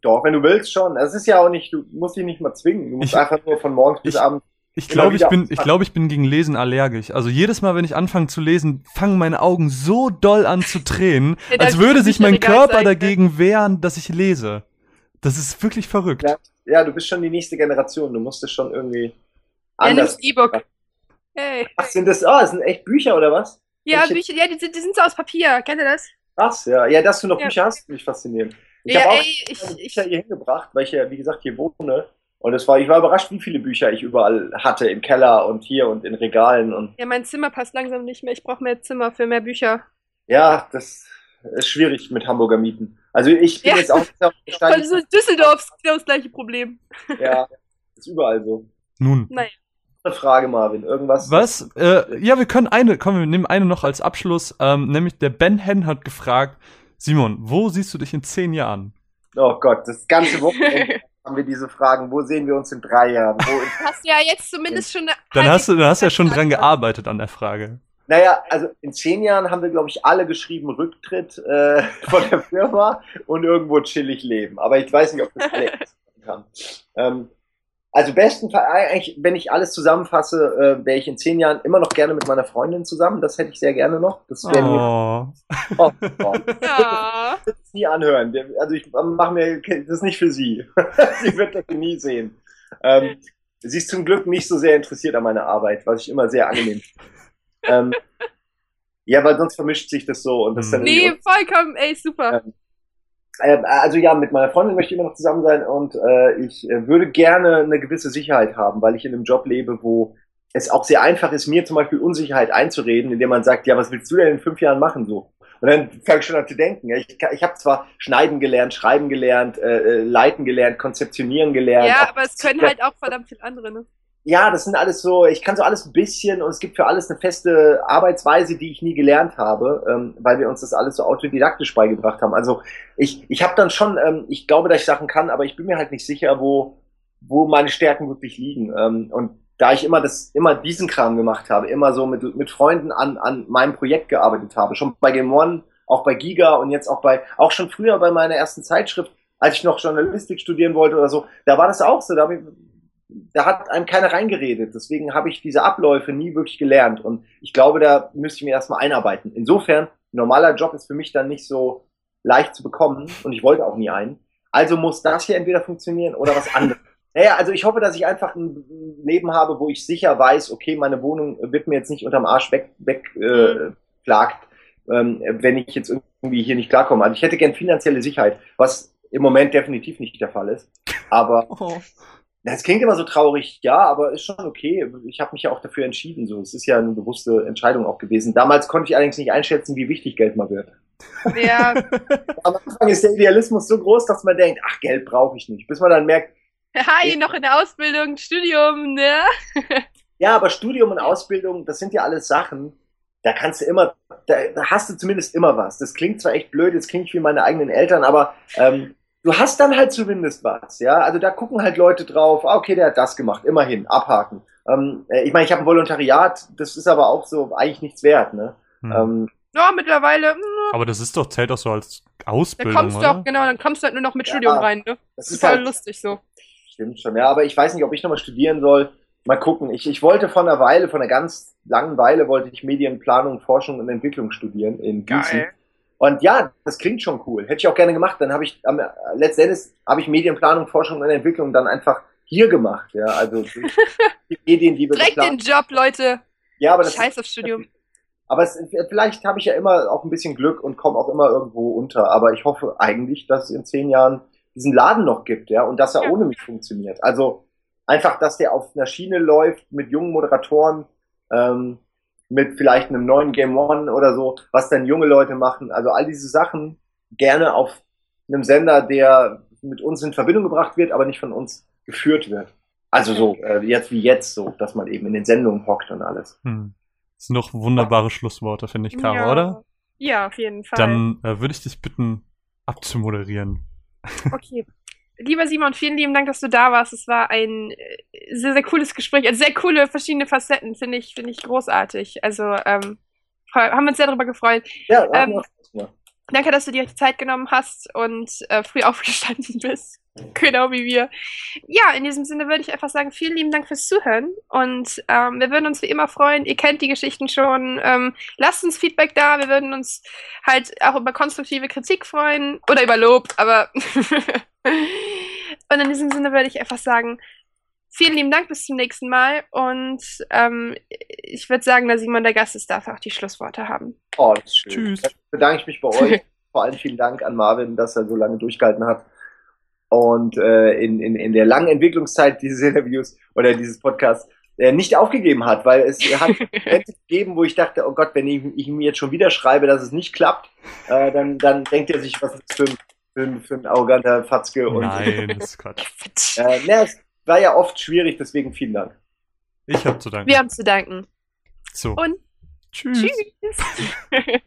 Doch, wenn du willst schon. Das ist ja auch nicht, du musst dich nicht mal zwingen. Du musst Ich- einfach nur von morgens bis abends. Ich glaube, ich bin, ich glaube, ich bin gegen Lesen allergisch. Also jedes Mal, wenn ich anfange zu lesen, fangen meine Augen so doll an zu tränen, Ja, als würde sich mein Körper zeigen, dagegen wehren, dass ich lese. Das ist wirklich verrückt. Ja. Ja, du bist schon die nächste Generation. Du musst es schon irgendwie er anders. nimmt E-Book. Hey. Ach, sind das, ah, das sind echt Bücher oder was? Ja, Welche- Bücher, ja, die, sind- die sind so aus Papier. Kennt ihr das? Krass, ja. Ja, dass du noch Ja. Bücher hast, mich faszinierend. Ich ja, habe auch ey, ich, meine ich, Bücher hier hingebracht, weil ich ja, wie gesagt, hier wohne. Und es war, ich war überrascht, wie viele Bücher ich überall hatte, im Keller und hier und in Regalen und Ja, mein Zimmer passt langsam nicht mehr. Ich brauche mehr Zimmer für mehr Bücher. ja, das ist schwierig mit Hamburger Mieten. Also ich bin Ja. jetzt auch Voll so Düsseldorf ist genau das gleiche Problem. ja, ist überall so. Nun. Naja. Eine Frage, Marvin, irgendwas? Was? Äh, ja, wir können eine, komm, wir nehmen eine noch als Abschluss. Ähm, nämlich der Ben Hen hat gefragt, Simon, wo siehst du dich in zehn Jahren? Oh Gott, das ganze Wochenende haben wir diese Fragen. Wo sehen wir uns in drei Jahren? Wo in Du hast ja jetzt zumindest schon eine Dann hast du, dann hast du ja schon dran gearbeitet an der Frage. Naja, also in zehn Jahren haben wir, glaube ich, alle geschrieben Rücktritt äh, von der Firma und irgendwo chillig leben. Aber ich weiß nicht, ob das alle kann. Ähm, also bestenfalls, eigentlich, wenn ich alles zusammenfasse, äh, wäre ich in zehn Jahren immer noch gerne mit meiner Freundin zusammen. Das hätte ich sehr gerne noch. Das wäre mir Oh. oh, oh, Ja. das nie anhören. Also ich mache mir das ist nicht für sie. sie wird das nie sehen. Ähm, sie ist zum Glück nicht so sehr interessiert an meiner Arbeit, was ich immer sehr angenehm finde. ähm, ja, weil sonst vermischt sich das so und das dann Nee, vollkommen, ey, super. ähm, also ja, mit meiner Freundin möchte ich immer noch zusammen sein und äh, ich äh, würde gerne eine gewisse Sicherheit haben, weil ich in einem Job lebe, wo es auch sehr einfach ist, mir zum Beispiel Unsicherheit einzureden, indem man sagt, ja, was willst du denn in fünf Jahren machen so? Und dann fange ich schon an zu denken. Ich, ich habe zwar schneiden gelernt, schreiben gelernt, äh, äh, leiten gelernt, konzeptionieren gelernt. Ja, aber es können halt auch verdammt viele andere, ne? Ja, das sind alles so, ich kann so alles ein bisschen und es gibt für alles eine feste Arbeitsweise, die ich nie gelernt habe, ähm, weil wir uns das alles so autodidaktisch beigebracht haben. Also ich, ich habe dann schon, ähm, ich glaube, dass ich Sachen kann, aber ich bin mir halt nicht sicher, wo, wo meine Stärken wirklich liegen. Ähm, und da ich immer das, immer diesen Kram gemacht habe, immer so mit, mit Freunden an, an meinem Projekt gearbeitet habe, schon bei Game One, auch bei Giga und jetzt auch bei, auch schon früher bei meiner ersten Zeitschrift, als ich noch Journalistik studieren wollte oder so, da war das auch so, da, hab ich, da hat einem keiner reingeredet. Deswegen habe ich diese Abläufe nie wirklich gelernt. Und ich glaube, da müsste ich mir erstmal einarbeiten. Insofern, ein normaler Job ist für mich dann nicht so leicht zu bekommen und ich wollte auch nie einen. Also muss das hier entweder funktionieren oder was anderes. Naja, also ich hoffe, dass ich einfach ein Leben habe, wo ich sicher weiß, okay, meine Wohnung wird mir jetzt nicht unterm Arsch weg, weg äh, klagt, ähm, wenn ich jetzt irgendwie hier nicht klarkomme. Also ich hätte gern finanzielle Sicherheit, was im Moment definitiv nicht der Fall ist. Aber Oh. Das klingt immer so traurig, ja, aber ist schon okay. Ich habe mich ja auch dafür entschieden. So, es ist ja eine bewusste Entscheidung auch gewesen. Damals konnte ich allerdings nicht einschätzen, wie wichtig Geld mal wird. Ja, Am Anfang ist der Idealismus so groß, dass man denkt, ach, Geld brauche ich nicht. Bis man dann merkt, hi, noch in der Ausbildung, Studium, ne? ja, aber Studium und Ausbildung, das sind ja alles Sachen, da kannst du immer, da, hast du zumindest immer was. Das klingt zwar echt blöd, das klingt wie meine eigenen Eltern, aber ähm, du hast dann halt zumindest was, ja. Also da gucken halt Leute drauf, ah, okay, der hat das gemacht, immerhin, abhaken. Ähm, äh, ich meine, ich habe ein Volontariat, das ist aber auch so eigentlich nichts wert, ne? Hm. Ähm, Ja, mittlerweile, mm, Aber das ist doch, zählt doch so als da Ausbildung, kommst du auch, genau, dann kommst du halt nur noch mit Ja, Studium rein, ne? das Das ist ist voll halt, lustig so. Stimmt schon, ja, aber ich weiß nicht, ob ich nochmal studieren soll. Mal gucken. Ich, ich wollte von einer Weile, von einer ganz langen Weile, wollte ich Medienplanung, Forschung und Entwicklung studieren in Gießen. Geil. Und ja, das klingt schon cool. Hätte ich auch gerne gemacht. Dann habe ich, am, letztendlich habe ich Medienplanung, Forschung und Entwicklung dann einfach hier gemacht. Ja, also die Medien, die wir Direkt den Job, Leute. Ja, aber das, Scheiß aufs Studium. aber es, vielleicht habe ich ja immer auch ein bisschen Glück und komme auch immer irgendwo unter. Aber ich hoffe eigentlich, dass es in zehn Jahren diesen Laden noch gibt, ja, und dass er Ja. ohne mich funktioniert. Also einfach, dass der auf einer Schiene läuft mit jungen Moderatoren, ähm, mit vielleicht einem neuen Game One oder so, was dann junge Leute machen. Also all diese Sachen gerne auf einem Sender, der mit uns in Verbindung gebracht wird, aber nicht von uns geführt wird. Also so, äh, jetzt wie jetzt so, dass man eben in den Sendungen hockt und alles. Hm. Das sind doch wunderbare Schlussworte, finde ich, Caro, ja. oder? Ja, auf jeden Fall. Dann äh, würde ich dich bitten, abzumoderieren. Okay. Lieber Simon, vielen lieben Dank, dass du da warst. Es war ein äh, sehr, sehr cooles Gespräch. Also sehr coole verschiedene Facetten, finde ich, finde ich großartig. Also ähm, haben uns sehr darüber gefreut. Ja, Ähm, gemacht. Danke, dass du dir die Zeit genommen hast und äh, früh aufgestanden bist. Genau wie wir. Ja, in diesem Sinne würde ich einfach sagen, vielen lieben Dank fürs Zuhören. Und ähm, wir würden uns wie immer freuen. Ihr kennt die Geschichten schon. Ähm, lasst uns Feedback da. Wir würden uns halt auch über konstruktive Kritik freuen. Oder über Lob, aber. und in diesem Sinne würde ich einfach sagen, vielen lieben Dank, bis zum nächsten Mal. Und ähm, ich würde sagen, da Simon der Gast ist, darf auch die Schlussworte haben. Oh, das ist schön. Tschüss. Dann bedanke ich mich bei euch. Vor allem vielen Dank an Marvin, dass er so lange durchgehalten hat. und äh, in, in, in der langen Entwicklungszeit dieses Interviews oder dieses Podcasts äh, nicht aufgegeben hat, weil es hat Momente gegeben, wo ich dachte, oh Gott, wenn ich, ich ihm jetzt schon wieder schreibe, dass es nicht klappt, äh, dann, dann denkt er sich, was ist das für ein, für ein, für ein arroganter Fatzke. Und, Nein, das ist Quatsch. äh, na, es war ja oft schwierig, deswegen vielen Dank. Ich habe zu danken. Wir haben zu danken. So. Und Tschüss. tschüss.